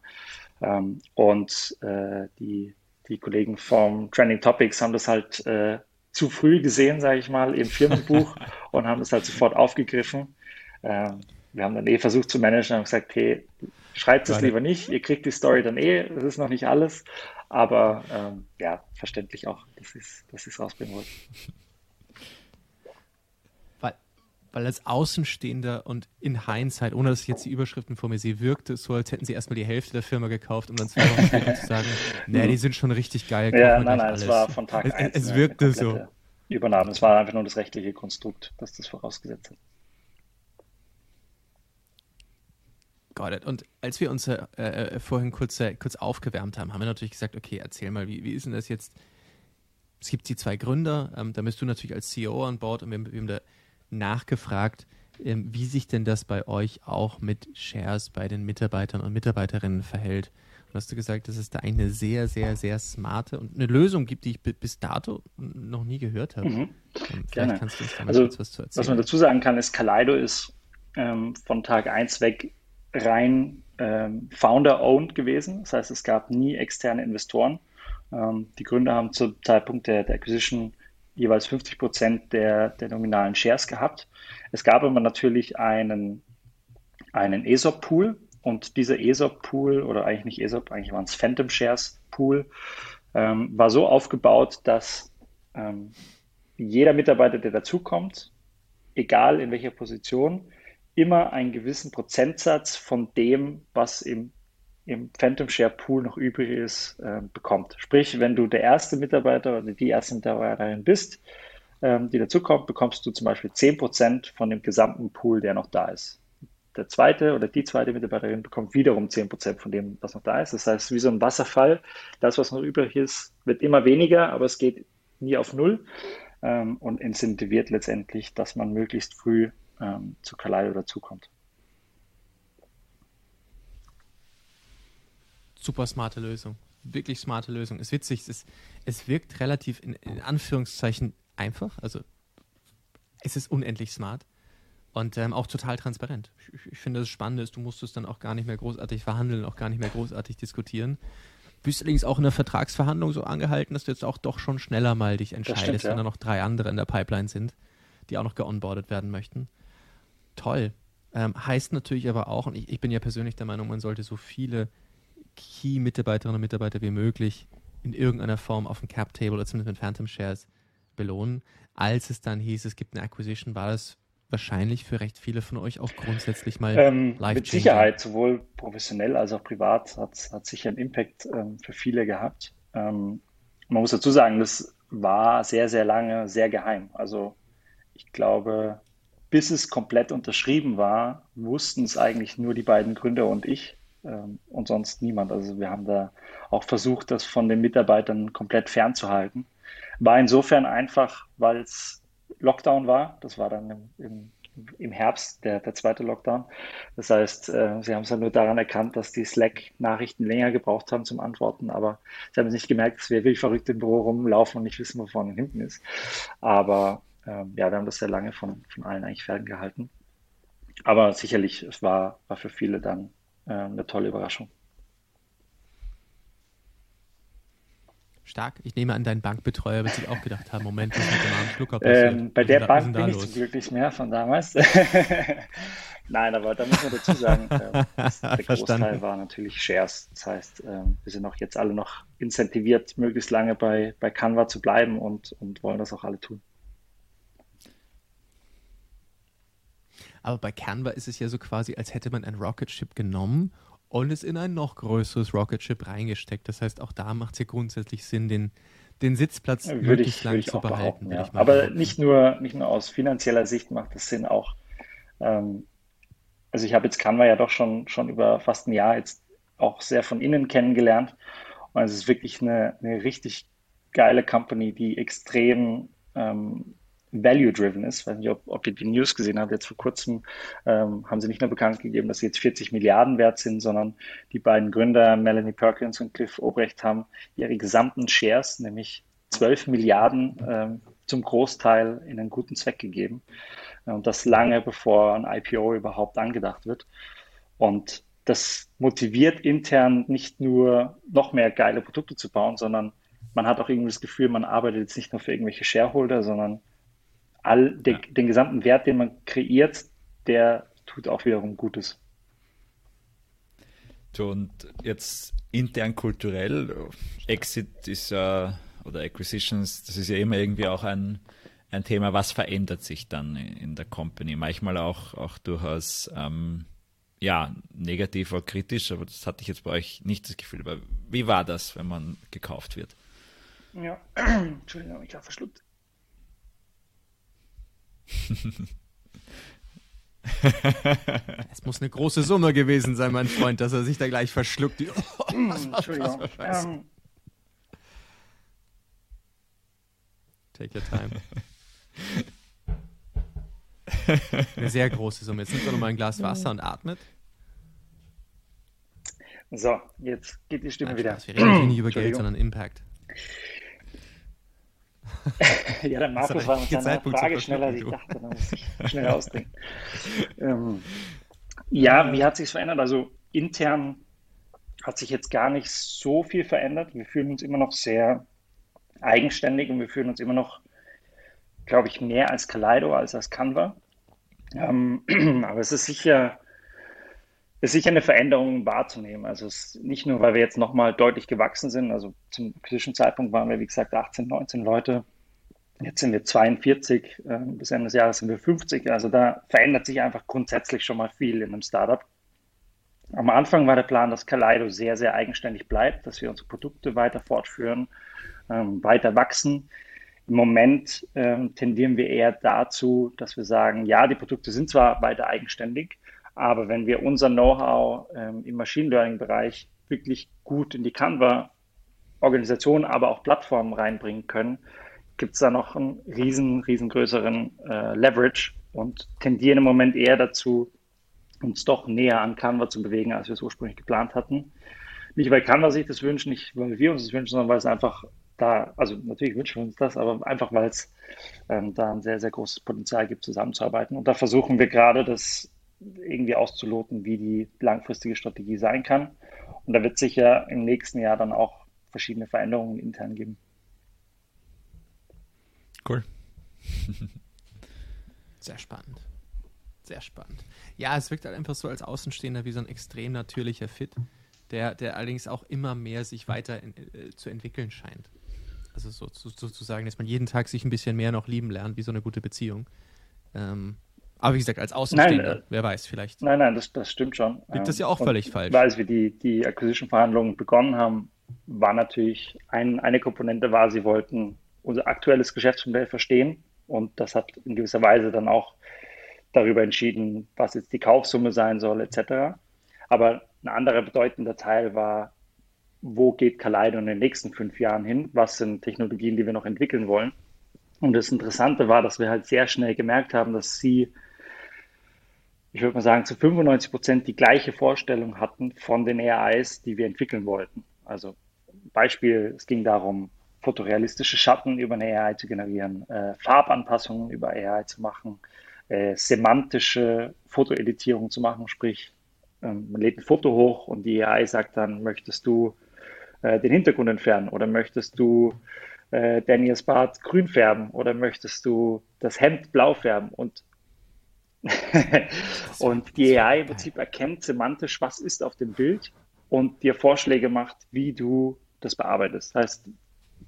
Speaker 3: Ähm, und äh, die, die Kollegen vom Trending Topics haben das halt äh, zu früh gesehen, sage ich mal, im Firmenbuch (laughs) und haben das halt sofort aufgegriffen. Ähm, wir haben dann eh versucht zu managen und gesagt, hey, schreibt es lieber nicht, ihr kriegt die Story dann eh, das ist noch nicht alles. Aber ähm, ja, verständlich auch, dass ich es dass rausbringen wollte.
Speaker 1: weil als Außenstehender und in Hindsight, ohne dass ich jetzt die Überschriften vor mir sehe, wirkte es so, als hätten sie erstmal die Hälfte der Firma gekauft, um dann zwei Wochen später zu sagen, (laughs) nee, die sind schon richtig geil.
Speaker 3: Ja, nein, nein, es war von Tag
Speaker 1: es, 1. Es wirkte so.
Speaker 3: Übernahme. Es war einfach nur das rechtliche Konstrukt, das das vorausgesetzt hat.
Speaker 1: Got it. Und als wir uns äh, äh, vorhin kurz, äh, kurz aufgewärmt haben, haben wir natürlich gesagt, okay, erzähl mal, wie, wie ist denn das jetzt? Es gibt die zwei Gründer, ähm, da bist du natürlich als CEO an Bord und wir, wir haben da nachgefragt, ähm, wie sich denn das bei euch auch mit Shares bei den Mitarbeitern und Mitarbeiterinnen verhält. Und hast du gesagt, dass es da eine sehr, sehr, sehr smarte und eine Lösung gibt, die ich bis dato noch nie gehört habe. Mhm.
Speaker 3: Vielleicht Gerne. kannst du uns da mal also, kurz was zu erzählen. Was man dazu sagen kann, ist, Kaleido ist ähm, von Tag 1 weg rein ähm, Founder-owned gewesen. Das heißt, es gab nie externe Investoren. Ähm, die Gründer haben zum Zeitpunkt der, der Acquisition jeweils 50 Prozent der, der nominalen Shares gehabt. Es gab aber natürlich einen, einen ESOP-Pool und dieser ESOP-Pool, oder eigentlich nicht ESOP, eigentlich waren es Phantom Shares-Pool, ähm, war so aufgebaut, dass ähm, jeder Mitarbeiter, der dazukommt, egal in welcher Position, immer einen gewissen Prozentsatz von dem, was im im Phantom Share Pool noch übrig ist, äh, bekommt. Sprich, wenn du der erste Mitarbeiter oder die erste Mitarbeiterin bist, ähm, die dazukommt, bekommst du zum Beispiel 10% von dem gesamten Pool, der noch da ist. Der zweite oder die zweite Mitarbeiterin bekommt wiederum 10% von dem, was noch da ist. Das heißt, wie so ein Wasserfall, das, was noch übrig ist, wird immer weniger, aber es geht nie auf Null ähm, und incentiviert letztendlich, dass man möglichst früh ähm, zu Kaleido dazukommt.
Speaker 1: super smarte Lösung. Wirklich smarte Lösung. Ist witzig, es, ist, es wirkt relativ in, in Anführungszeichen einfach. Also es ist unendlich smart und ähm, auch total transparent. Ich, ich finde, das Spannende ist, du musst es dann auch gar nicht mehr großartig verhandeln, auch gar nicht mehr großartig diskutieren. Bist allerdings auch in der Vertragsverhandlung so angehalten, dass du jetzt auch doch schon schneller mal dich entscheidest, stimmt, ja. wenn da noch drei andere in der Pipeline sind, die auch noch geonboardet werden möchten. Toll. Ähm, heißt natürlich aber auch, und ich, ich bin ja persönlich der Meinung, man sollte so viele Key-Mitarbeiterinnen und Mitarbeiter wie möglich in irgendeiner Form auf dem Cap-Table oder zumindest mit Phantom Shares belohnen. Als es dann hieß, es gibt eine Acquisition, war das wahrscheinlich für recht viele von euch auch grundsätzlich mal
Speaker 3: ähm, Mit Sicherheit, sowohl professionell als auch privat hat es sicher einen Impact ähm, für viele gehabt. Ähm, man muss dazu sagen, das war sehr, sehr lange sehr geheim. Also ich glaube, bis es komplett unterschrieben war, wussten es eigentlich nur die beiden Gründer und ich ähm, und sonst niemand. Also wir haben da auch versucht, das von den Mitarbeitern komplett fernzuhalten. War insofern einfach, weil es Lockdown war. Das war dann im, im, im Herbst der, der zweite Lockdown. Das heißt, äh, sie haben es ja nur daran erkannt, dass die Slack-Nachrichten länger gebraucht haben zum Antworten, aber sie haben es nicht gemerkt, dass wir wie verrückt im Büro rumlaufen und nicht wissen, wo vorne und hinten ist. Aber ähm, ja, wir haben das sehr lange von, von allen eigentlich ferngehalten. Aber sicherlich, es war, war für viele dann äh, eine tolle Überraschung.
Speaker 1: Stark. Ich nehme an, dein Bankbetreuer wird sich auch gedacht haben, Moment, was mit dem armen
Speaker 3: Schlucker passiert? Ähm, bei der Bank bin ich zum Glück nicht mehr von damals. (laughs) Nein, aber da muss man dazu sagen, (laughs) äh, der Großteil war natürlich Shares. Das heißt, äh, wir sind auch jetzt alle noch incentiviert, möglichst lange bei, bei Canva zu bleiben und, und wollen das auch alle tun.
Speaker 1: Aber bei Canva ist es ja so quasi, als hätte man ein Rocket Ship genommen und es in ein noch größeres Rocket Ship reingesteckt. Das heißt, auch da macht es ja grundsätzlich Sinn, den, den Sitzplatz
Speaker 3: würde möglichst ich, lang zu behalten. Ja. Aber nicht nur, nicht nur aus finanzieller Sicht macht es Sinn auch. Ähm, also ich habe jetzt Canva ja doch schon, schon über fast ein Jahr jetzt auch sehr von innen kennengelernt. Und es ist wirklich eine, eine richtig geile Company, die extrem ähm, value-driven ist. Ich weiß nicht, ob, ob, ihr die News gesehen habt. Jetzt vor kurzem ähm, haben sie nicht nur bekannt gegeben, dass sie jetzt 40 Milliarden wert sind, sondern die beiden Gründer, Melanie Perkins und Cliff Obrecht, haben ihre gesamten Shares, nämlich 12 Milliarden, ähm, zum Großteil in einen guten Zweck gegeben. Und das lange bevor ein IPO überhaupt angedacht wird. Und das motiviert intern nicht nur noch mehr geile Produkte zu bauen, sondern man hat auch irgendwie das Gefühl, man arbeitet jetzt nicht nur für irgendwelche Shareholder, sondern all de, ja. den gesamten Wert, den man kreiert, der tut auch wiederum Gutes.
Speaker 2: Und jetzt intern kulturell, Exit ist ja, oder Acquisitions, das ist ja immer irgendwie auch ein, ein Thema, was verändert sich dann in der Company? Manchmal auch, auch durchaus, ähm, ja, negativ oder kritisch, aber das hatte ich jetzt bei euch nicht das Gefühl. Aber wie war das, wenn man gekauft wird?
Speaker 3: Ja, (clears throat) Entschuldigung, ich habe verschluckt. (laughs)
Speaker 1: Es muss eine große Summe gewesen sein, mein Freund, dass er sich da gleich verschluckt. Oh, (laughs)
Speaker 3: Entschuldigung. Ähm.
Speaker 1: Take your time. Eine sehr große Summe. Jetzt nimmt er nochmal ein Glas Wasser und atmet.
Speaker 3: So, jetzt geht die Stimme Nein, wieder.
Speaker 1: Wir reden hier nicht über Geld, sondern Impact. (laughs)
Speaker 3: ja, der Markus war mit seiner Frage schneller, als ich dachte. Da muss ich schnell (laughs) ausdenken. ähm, ja, wie hat sich verändert? Also intern hat sich jetzt gar nicht so viel verändert. Wir fühlen uns immer noch sehr eigenständig und wir fühlen uns immer noch, glaube ich, mehr als Kaleido als als Canva. Ähm, (clears throat) aber es ist sicher, es ist sicher eine Veränderung wahrzunehmen. Also es nicht nur, weil wir jetzt nochmal deutlich gewachsen sind. Also zum kritischen Zeitpunkt waren wir, wie gesagt, 18, 19 Leute. Jetzt sind wir 42, äh, bis Ende des Jahres sind wir 50. Also da verändert sich einfach grundsätzlich schon mal viel in einem Startup. Am Anfang war der Plan, dass Kaleido sehr, sehr eigenständig bleibt, dass wir unsere Produkte weiter fortführen, ähm, weiter wachsen. Im Moment ähm, tendieren wir eher dazu, dass wir sagen, ja, die Produkte sind zwar weiter eigenständig, aber wenn wir unser Know-how ähm, im Machine Learning-Bereich wirklich gut in die Canva-Organisation, aber auch Plattformen reinbringen können, gibt es da noch einen riesen, riesengrößeren äh, Leverage und tendieren im Moment eher dazu, uns doch näher an Canva zu bewegen, als wir es ursprünglich geplant hatten. Nicht, weil Canva sich das wünscht, nicht, weil wir uns das wünschen, sondern weil es einfach da, also natürlich wünschen wir uns das, aber einfach, weil es ähm, da ein sehr, sehr großes Potenzial gibt, zusammenzuarbeiten. Und da versuchen wir gerade, das irgendwie auszuloten, wie die langfristige Strategie sein kann. Und da wird es sicher im nächsten Jahr dann auch verschiedene Veränderungen intern geben.
Speaker 2: Cool. (laughs)
Speaker 1: Sehr spannend. Sehr spannend. Ja, es wirkt halt einfach so als Außenstehender wie so ein extrem natürlicher Fit, der, der allerdings auch immer mehr sich weiter in, äh, zu entwickeln scheint. Also so, so, sozusagen, dass man jeden Tag sich ein bisschen mehr noch lieben lernt, wie so eine gute Beziehung. Ähm, aber wie gesagt, als Außenstehender, nein, äh, wer weiß, vielleicht.
Speaker 3: Nein, nein, das, das stimmt schon.
Speaker 1: Gibt das ja auch ähm, völlig falsch.
Speaker 3: Als wir die, die Acquisition-Verhandlungen begonnen haben, war natürlich ein, eine Komponente war, sie wollten unser aktuelles Geschäftsmodell verstehen und das hat in gewisser Weise dann auch darüber entschieden, was jetzt die Kaufsumme sein soll, etc. Aber ein anderer bedeutender Teil war, wo geht Kaleido in den nächsten fünf Jahren hin? Was sind Technologien, die wir noch entwickeln wollen? Und das Interessante war, dass wir halt sehr schnell gemerkt haben, dass sie, ich würde mal sagen, zu 95 Prozent die gleiche Vorstellung hatten von den AIs, die wir entwickeln wollten. Also Beispiel, es ging darum, fotorealistische Schatten über eine AI zu generieren, äh, Farbanpassungen über AI zu machen, äh, semantische Fotoeditierung zu machen, sprich, ähm, man lädt ein Foto hoch und die AI sagt dann, möchtest du äh, den Hintergrund entfernen oder möchtest du äh, Daniels Bart grün färben oder möchtest du das Hemd blau färben und (laughs) und die AI im Prinzip erkennt semantisch, was ist auf dem Bild und dir Vorschläge macht, wie du das bearbeitest. Das heißt,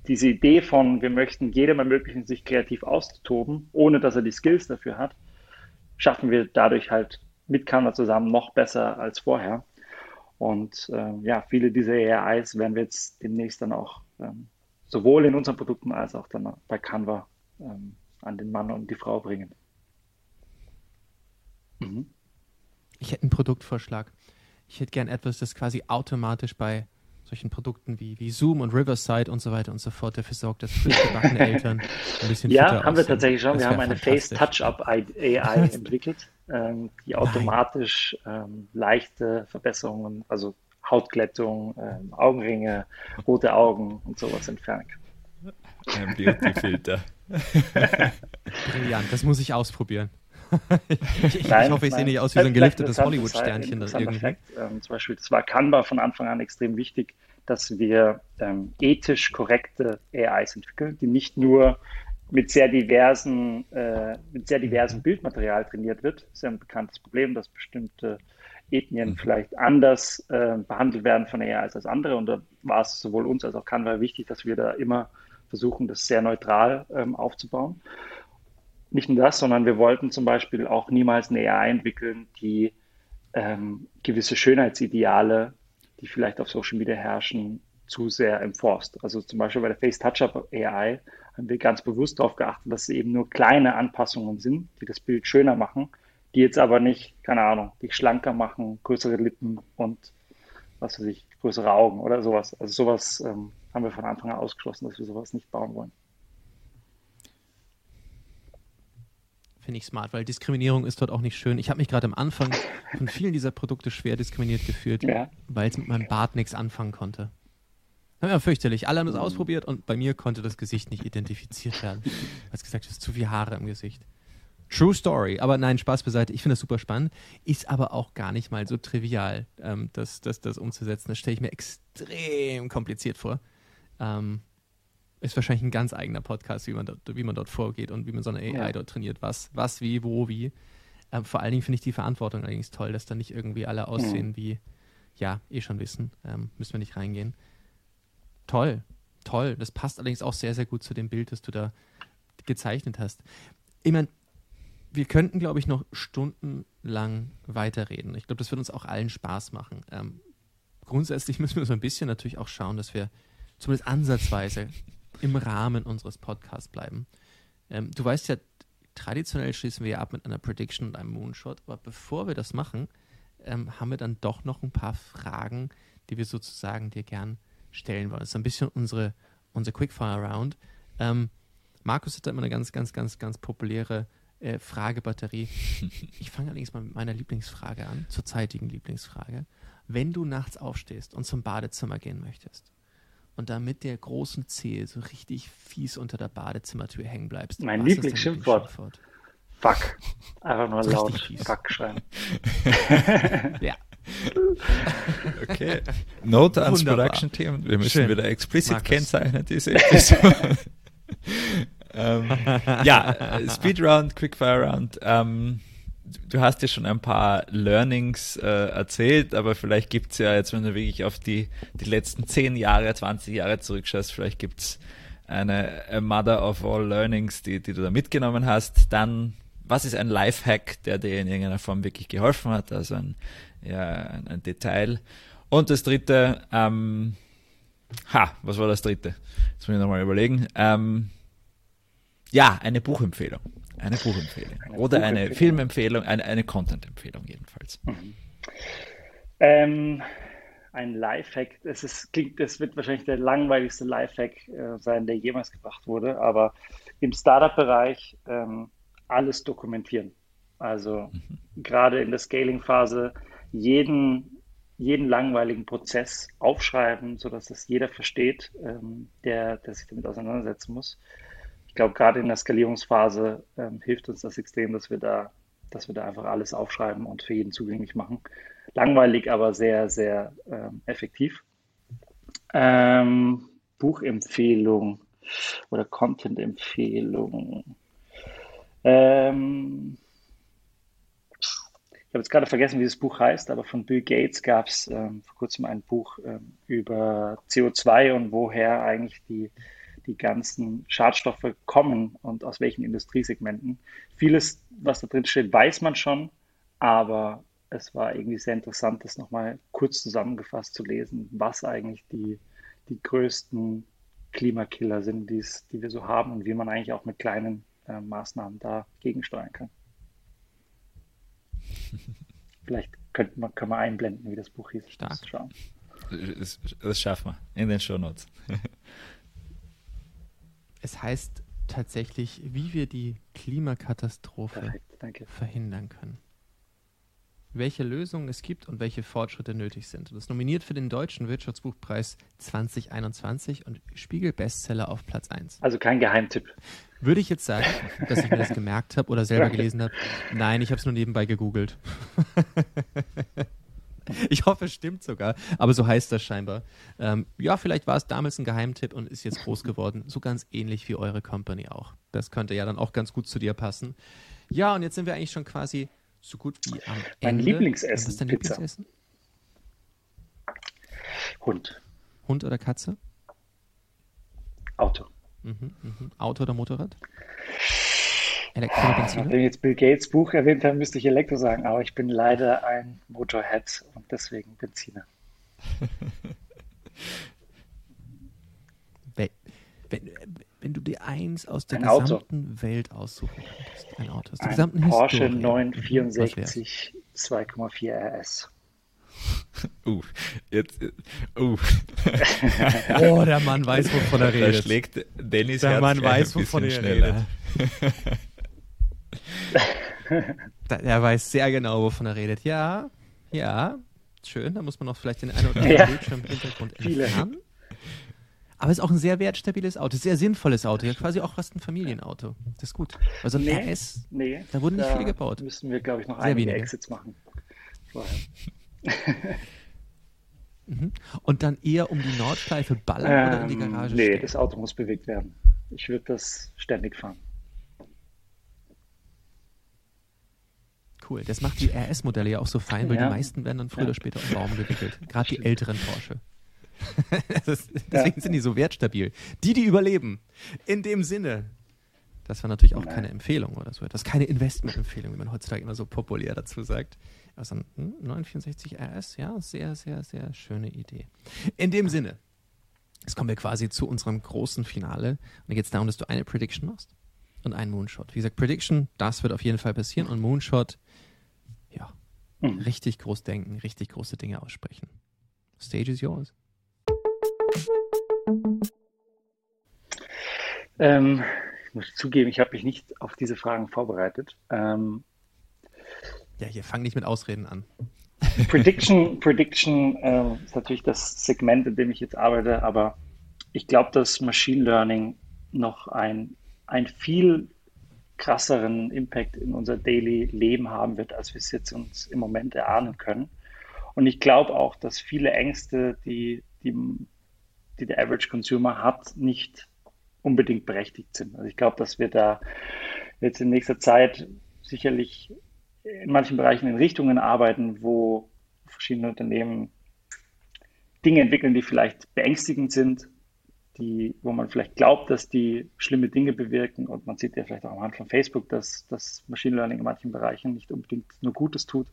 Speaker 3: diese Idee von, wir möchten jedem ermöglichen, sich kreativ auszutoben, ohne dass er die Skills dafür hat, schaffen wir dadurch halt mit Canva zusammen noch besser als vorher. Und äh, ja, viele dieser AIs werden wir jetzt demnächst dann auch ähm, sowohl in unseren Produkten als auch dann bei Canva ähm, an den Mann und die Frau bringen.
Speaker 1: Mhm. Ich hätte einen Produktvorschlag. Ich hätte gern etwas, das quasi automatisch bei solchen Produkten wie, wie Zoom und Riverside und so weiter und so fort dafür sorgt, dass gebackene (laughs) Eltern ein bisschen
Speaker 3: Ja, haben wir tatsächlich schon. Das wir haben eine Face Touch-Up AI (laughs) entwickelt, ähm, die automatisch ähm, leichte Verbesserungen, also Hautglättung, ähm, Augenringe, rote Augen und sowas entfernen kann.
Speaker 2: Ein Beauty-Filter. (laughs)
Speaker 1: Brillant, das muss ich ausprobieren. Ich, ich, nein, ich, hoffe, ich sehe nicht aus wie so ein geliftetes Hollywood-Sternchen.
Speaker 3: Ähm, zum Beispiel, das war Canva von Anfang an extrem wichtig, dass wir ähm, ethisch korrekte AIs entwickeln, die nicht nur mit sehr diversen, äh, mit sehr diversem mhm. Bildmaterial trainiert wird. Das ist ja ein bekanntes Problem, dass bestimmte Ethnien mhm. vielleicht anders äh, behandelt werden von AIs als andere. Und da war es sowohl uns als auch Canva wichtig, dass wir da immer versuchen, das sehr neutral ähm, aufzubauen. Nicht nur das, sondern wir wollten zum Beispiel auch niemals eine AI entwickeln, die ähm, gewisse Schönheitsideale, die vielleicht auf Social Media herrschen, zu sehr enforced. Also zum Beispiel bei der Face Touch-Up AI haben wir ganz bewusst darauf geachtet, dass es eben nur kleine Anpassungen sind, die das Bild schöner machen, die jetzt aber nicht, keine Ahnung, dich schlanker machen, größere Lippen und was weiß ich, größere Augen oder sowas. Also sowas ähm, haben wir von Anfang an ausgeschlossen, dass wir sowas nicht bauen wollen.
Speaker 1: Finde ich smart, weil Diskriminierung ist dort auch nicht schön. Ich habe mich gerade am Anfang von vielen dieser Produkte schwer diskriminiert gefühlt, ja. weil es mit meinem Bart nichts anfangen konnte. Ja, fürchterlich. Alle haben das ausprobiert und bei mir konnte das Gesicht nicht identifiziert werden. Hast gesagt, du hast zu viel Haare im Gesicht. True Story. Aber nein, Spaß beiseite. Ich finde das super spannend. Ist aber auch gar nicht mal so trivial, ähm, das, das, das umzusetzen. Das stelle ich mir extrem kompliziert vor. Ähm, ist wahrscheinlich ein ganz eigener Podcast, wie man dort, wie man dort vorgeht und wie man so eine AI ja. dort trainiert. Was, was, wie, wo, wie. Ähm, vor allen Dingen finde ich die Verantwortung allerdings toll, dass da nicht irgendwie alle aussehen mhm. wie, ja, eh schon wissen. Ähm, müssen wir nicht reingehen. Toll, toll. Das passt allerdings auch sehr, sehr gut zu dem Bild, das du da gezeichnet hast. Ich meine, wir könnten, glaube ich, noch stundenlang weiterreden. Ich glaube, das wird uns auch allen Spaß machen. Ähm, grundsätzlich (laughs) müssen wir so ein bisschen natürlich auch schauen, dass wir zumindest ansatzweise im Rahmen unseres Podcasts bleiben. Ähm, du weißt ja, traditionell schließen wir ja ab mit einer Prediction und einem Moonshot, aber bevor wir das machen, ähm, haben wir dann doch noch ein paar Fragen, die wir sozusagen dir gern stellen wollen. Das ist ein bisschen unsere, unsere Quickfire-Round. Ähm, Markus hat da immer eine ganz, ganz, ganz, ganz populäre äh, Fragebatterie. (laughs) Ich fange allerdings mal mit meiner Lieblingsfrage an, zur zeitigen Lieblingsfrage. Wenn du nachts aufstehst und zum Badezimmer gehen möchtest, und da mit der großen Zehe so richtig fies unter der Badezimmertür hängen bleibst.
Speaker 3: Mein Lieblingsschimpfwort. Fuck. Einfach nur so laut Fuck schreien. (laughs)
Speaker 1: ja.
Speaker 2: Okay. Note ans Production-Team. Wir müssen Schön. wieder explizit kennzeichnen, diese Episode. (laughs) ähm, ja, Speedround, Quickfire Round. Ähm, du hast ja schon ein paar Learnings äh, erzählt, aber vielleicht gibt es ja jetzt, wenn du wirklich auf die, die letzten 10 Jahre, 20 Jahre zurückschaust, vielleicht gibt es eine Mother of all Learnings, die, die du da mitgenommen hast. Dann, was ist ein Lifehack, der dir in irgendeiner Form wirklich geholfen hat? Also ein, ja, ein Detail. Und das dritte, ähm, ha, was war das dritte? Jetzt muss ich nochmal überlegen. Ähm, ja, eine Buchempfehlung. Eine Buchempfehlung. Eine Oder Buchempfehlung. eine Filmempfehlung, eine, eine Content-Empfehlung jedenfalls. Mhm.
Speaker 3: Ähm, ein Lifehack, es ist, klingt, das wird wahrscheinlich der langweiligste Lifehack äh, sein, der jemals gebracht wurde, aber im Startup-Bereich ähm, alles dokumentieren. Also mhm. gerade in der Scaling-Phase jeden, jeden langweiligen Prozess aufschreiben, sodass es jeder versteht, ähm, der, der sich damit auseinandersetzen muss. Glaube, gerade in der Skalierungsphase ähm, hilft uns das extrem, dass wir da, dass wir da einfach alles aufschreiben und für jeden zugänglich machen. Langweilig, aber sehr, sehr ähm, effektiv. Ähm, Buchempfehlung oder Content-Empfehlung. Ähm, ich habe jetzt gerade vergessen, wie das Buch heißt, aber von Bill Gates gab es ähm, vor kurzem ein Buch ähm, über CO2 und woher eigentlich die, die ganzen Schadstoffe kommen und aus welchen Industriesegmenten. Vieles, was da drin steht, weiß man schon, aber es war irgendwie sehr interessant, das nochmal kurz zusammengefasst zu lesen, was eigentlich die, die größten Klimakiller sind, die wir so haben und wie man eigentlich auch mit kleinen äh, Maßnahmen dagegen steuern kann. (laughs) Vielleicht könnte man, können wir einblenden, wie das Buch hieß.
Speaker 2: Stark. Das, das schaffen wir in den Show Notes. (laughs)
Speaker 1: es heißt tatsächlich, wie wir die Klimakatastrophe Perfekt, verhindern können. Welche Lösungen es gibt und welche Fortschritte nötig sind. Das ist nominiert für den Deutschen Wirtschaftsbuchpreis 2021 und Spiegel Bestseller auf Platz 1.
Speaker 3: Also kein Geheimtipp.
Speaker 1: Würde ich jetzt sagen, (laughs) dass ich mir das gemerkt habe oder selber gelesen habe? Nein, ich habe es nur nebenbei gegoogelt. (laughs) (laughs) ich hoffe, es stimmt sogar, aber so heißt das scheinbar. Ähm, ja, vielleicht war es damals ein Geheimtipp und ist jetzt groß geworden. So ganz ähnlich wie eure Company auch. Das könnte ja dann auch ganz gut zu dir passen. Ja, und jetzt sind wir eigentlich schon quasi so gut wie am Ende.
Speaker 3: Mein Lieblingsessen. Was
Speaker 1: ist dein Pizza. Lieblingsessen?
Speaker 3: Hund.
Speaker 1: Hund oder Katze?
Speaker 3: Auto.
Speaker 1: Mhm, mhm. Auto oder Motorrad?
Speaker 3: Wenn ich jetzt Bill Gates Buch erwähnt habe, müsste ich Elektro sagen, aber ich bin leider ein Motorhead und deswegen Benziner. (laughs)
Speaker 1: wenn, wenn, wenn, du dir eins aus der ein gesamten Auto. Welt aussuchen könntest, ein Auto, aus der
Speaker 3: ein
Speaker 1: gesamten
Speaker 3: Porsche Historie, 964 2,4 RS.
Speaker 2: Uh, jetzt, uh. (laughs)
Speaker 1: oh, der Mann weiß, wovon er redet.
Speaker 2: Da schlägt Dennis
Speaker 1: Der Herz Mann weiß, wovon er redet. (laughs) der weiß sehr genau, wovon er redet. Ja, ja, schön. Da muss man noch vielleicht den einen oder anderen ja. Bildschirm im Hintergrund (laughs) entfernen. Aber es ist auch ein sehr wertstabiles Auto, sehr sinnvolles Auto, ja quasi auch fast ein Familienauto. Das ist gut. Also ein nee, RS, nee, da wurden nicht viele gebaut.
Speaker 3: müssen wir, glaube ich, noch sehr einige wenige. Exits machen. (laughs)
Speaker 1: Mhm. Und dann eher um die Nordschleife ballern ähm, oder in die ähm, Garage
Speaker 3: Nee, stehen? das Auto muss bewegt werden. Ich würde das ständig fahren.
Speaker 1: Cool. Das macht die RS-Modelle ja auch so fein, weil ja. die meisten werden dann früher ja. oder später um Baum gewickelt. Gerade die älteren Porsche. (laughs) ist, deswegen ja. sind die so wertstabil. Die, die überleben. In dem Sinne, das war natürlich auch keine Empfehlung oder so etwas. Keine Investmentempfehlung, wie man heutzutage immer so populär dazu sagt. Also hm, 964 RS, ja, sehr, sehr, sehr schöne Idee. In dem Sinne, jetzt kommen wir quasi zu unserem großen Finale. Und da geht es darum, dass du eine Prediction machst und einen Moonshot. Wie gesagt, Prediction, das wird auf jeden Fall passieren. Und Moonshot, mhm. richtig groß denken, richtig große Dinge aussprechen. Stage is yours.
Speaker 3: Ähm, ich muss zugeben, ich habe mich nicht auf diese Fragen vorbereitet. Ähm,
Speaker 1: ja, hier fang nicht mit Ausreden an. (laughs)
Speaker 3: Prediction, Prediction äh, ist natürlich das Segment, in dem ich jetzt arbeite, aber ich glaube, dass Machine Learning noch ein, ein viel krasseren Impact in unser Daily Leben haben wird, als wir es jetzt uns im Moment erahnen können. Und ich glaube auch, dass viele Ängste, die, die, die der Average Consumer hat, nicht unbedingt berechtigt sind. Also ich glaube, dass wir da jetzt in nächster Zeit sicherlich in manchen Bereichen in Richtungen arbeiten, wo verschiedene Unternehmen Dinge entwickeln, die vielleicht beängstigend sind, die, wo man vielleicht glaubt, dass die schlimme Dinge bewirken. Und man sieht ja vielleicht auch anhand von Facebook, dass das Machine Learning in manchen Bereichen nicht unbedingt nur Gutes tut.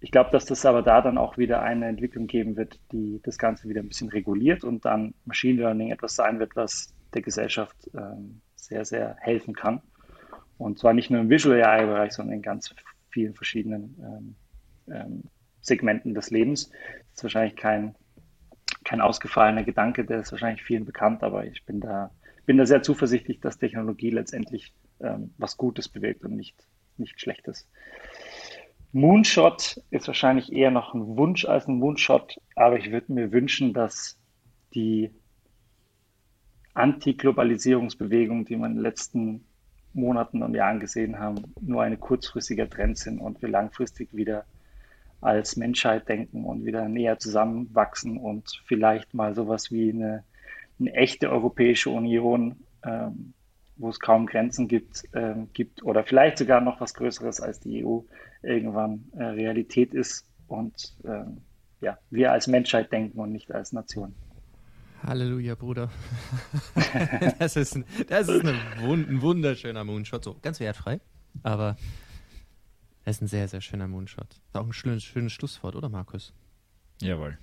Speaker 3: Ich glaube, dass das aber da dann auch wieder eine Entwicklung geben wird, die das Ganze wieder ein bisschen reguliert und dann Machine Learning etwas sein wird, was der Gesellschaft ähm, sehr, sehr helfen kann. Und zwar nicht nur im Visual AI-Bereich, sondern in ganz vielen verschiedenen ähm, ähm, Segmenten des Lebens. Das ist wahrscheinlich kein, kein ausgefallener Gedanke, der ist wahrscheinlich vielen bekannt, aber ich bin da, bin da sehr zuversichtlich, dass Technologie letztendlich ähm, was Gutes bewegt und nicht, nicht Schlechtes. Moonshot ist wahrscheinlich eher noch ein Wunsch als ein Moonshot, aber ich würde mir wünschen, dass die Anti-Globalisierungsbewegung, die wir in den letzten Monaten und Jahren gesehen haben, nur ein kurzfristiger Trend sind und wir langfristig wieder als Menschheit denken und wieder näher zusammenwachsen und vielleicht mal sowas wie eine, eine echte Europäische Union, ähm, wo es kaum Grenzen gibt, ähm, gibt oder vielleicht sogar noch was Größeres als die EU irgendwann äh, Realität ist und ähm, ja, wir als Menschheit denken und nicht als Nation.
Speaker 1: Halleluja, Bruder. (laughs) das ist, ein, das ist ein wunderschöner Moonshot. So, ganz wertfrei, aber es ist ein sehr, sehr schöner Moonshot. Ist auch ein schönes, schönes Schlusswort, oder Markus?
Speaker 2: Jawohl.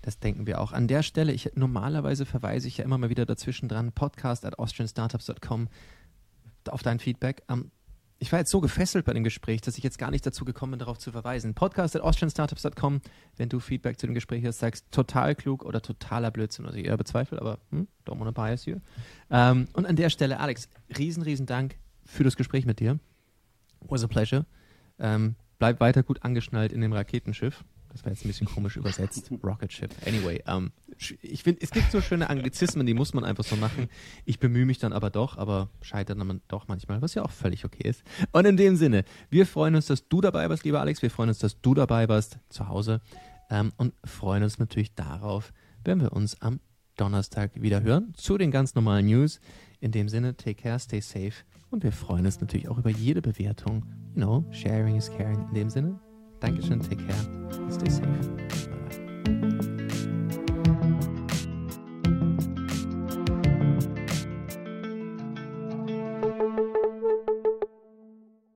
Speaker 1: Das denken wir auch. An der Stelle, ich, normalerweise verweise ich ja immer mal wieder dazwischen dran, podcast at austrianstartups.com auf dein Feedback. Um, ich war jetzt so gefesselt bei dem Gespräch, dass ich jetzt gar nicht dazu gekommen bin, darauf zu verweisen. Podcast at austrianstartups.com, wenn du Feedback zu dem Gespräch hast, sagst, total klug oder totaler Blödsinn, was ich eher bezweifle, aber hm, don't wanna bias you. Um, und an der Stelle, Alex, riesen, riesen Dank für das Gespräch mit dir. Was a pleasure. Ähm, bleib weiter gut angeschnallt in dem Raketenschiff. Das war jetzt ein bisschen komisch übersetzt. (laughs) Rocket Ship. Anyway, ähm, ich finde, es gibt so schöne Anglizismen, die muss man einfach so machen. Ich bemühe mich dann aber doch, aber scheitert dann doch manchmal, was ja auch völlig okay ist. Und in dem Sinne, wir freuen uns, dass du dabei warst, lieber Alex. Wir freuen uns, dass du dabei warst zu Hause ähm, und freuen uns natürlich darauf, wenn wir uns am Donnerstag wieder hören zu den ganz normalen News. In dem Sinne, take care, stay safe und wir freuen uns natürlich auch über jede Bewertung. You know, sharing is caring. In dem Sinne, Dankeschön, take care, stay safe. Bye.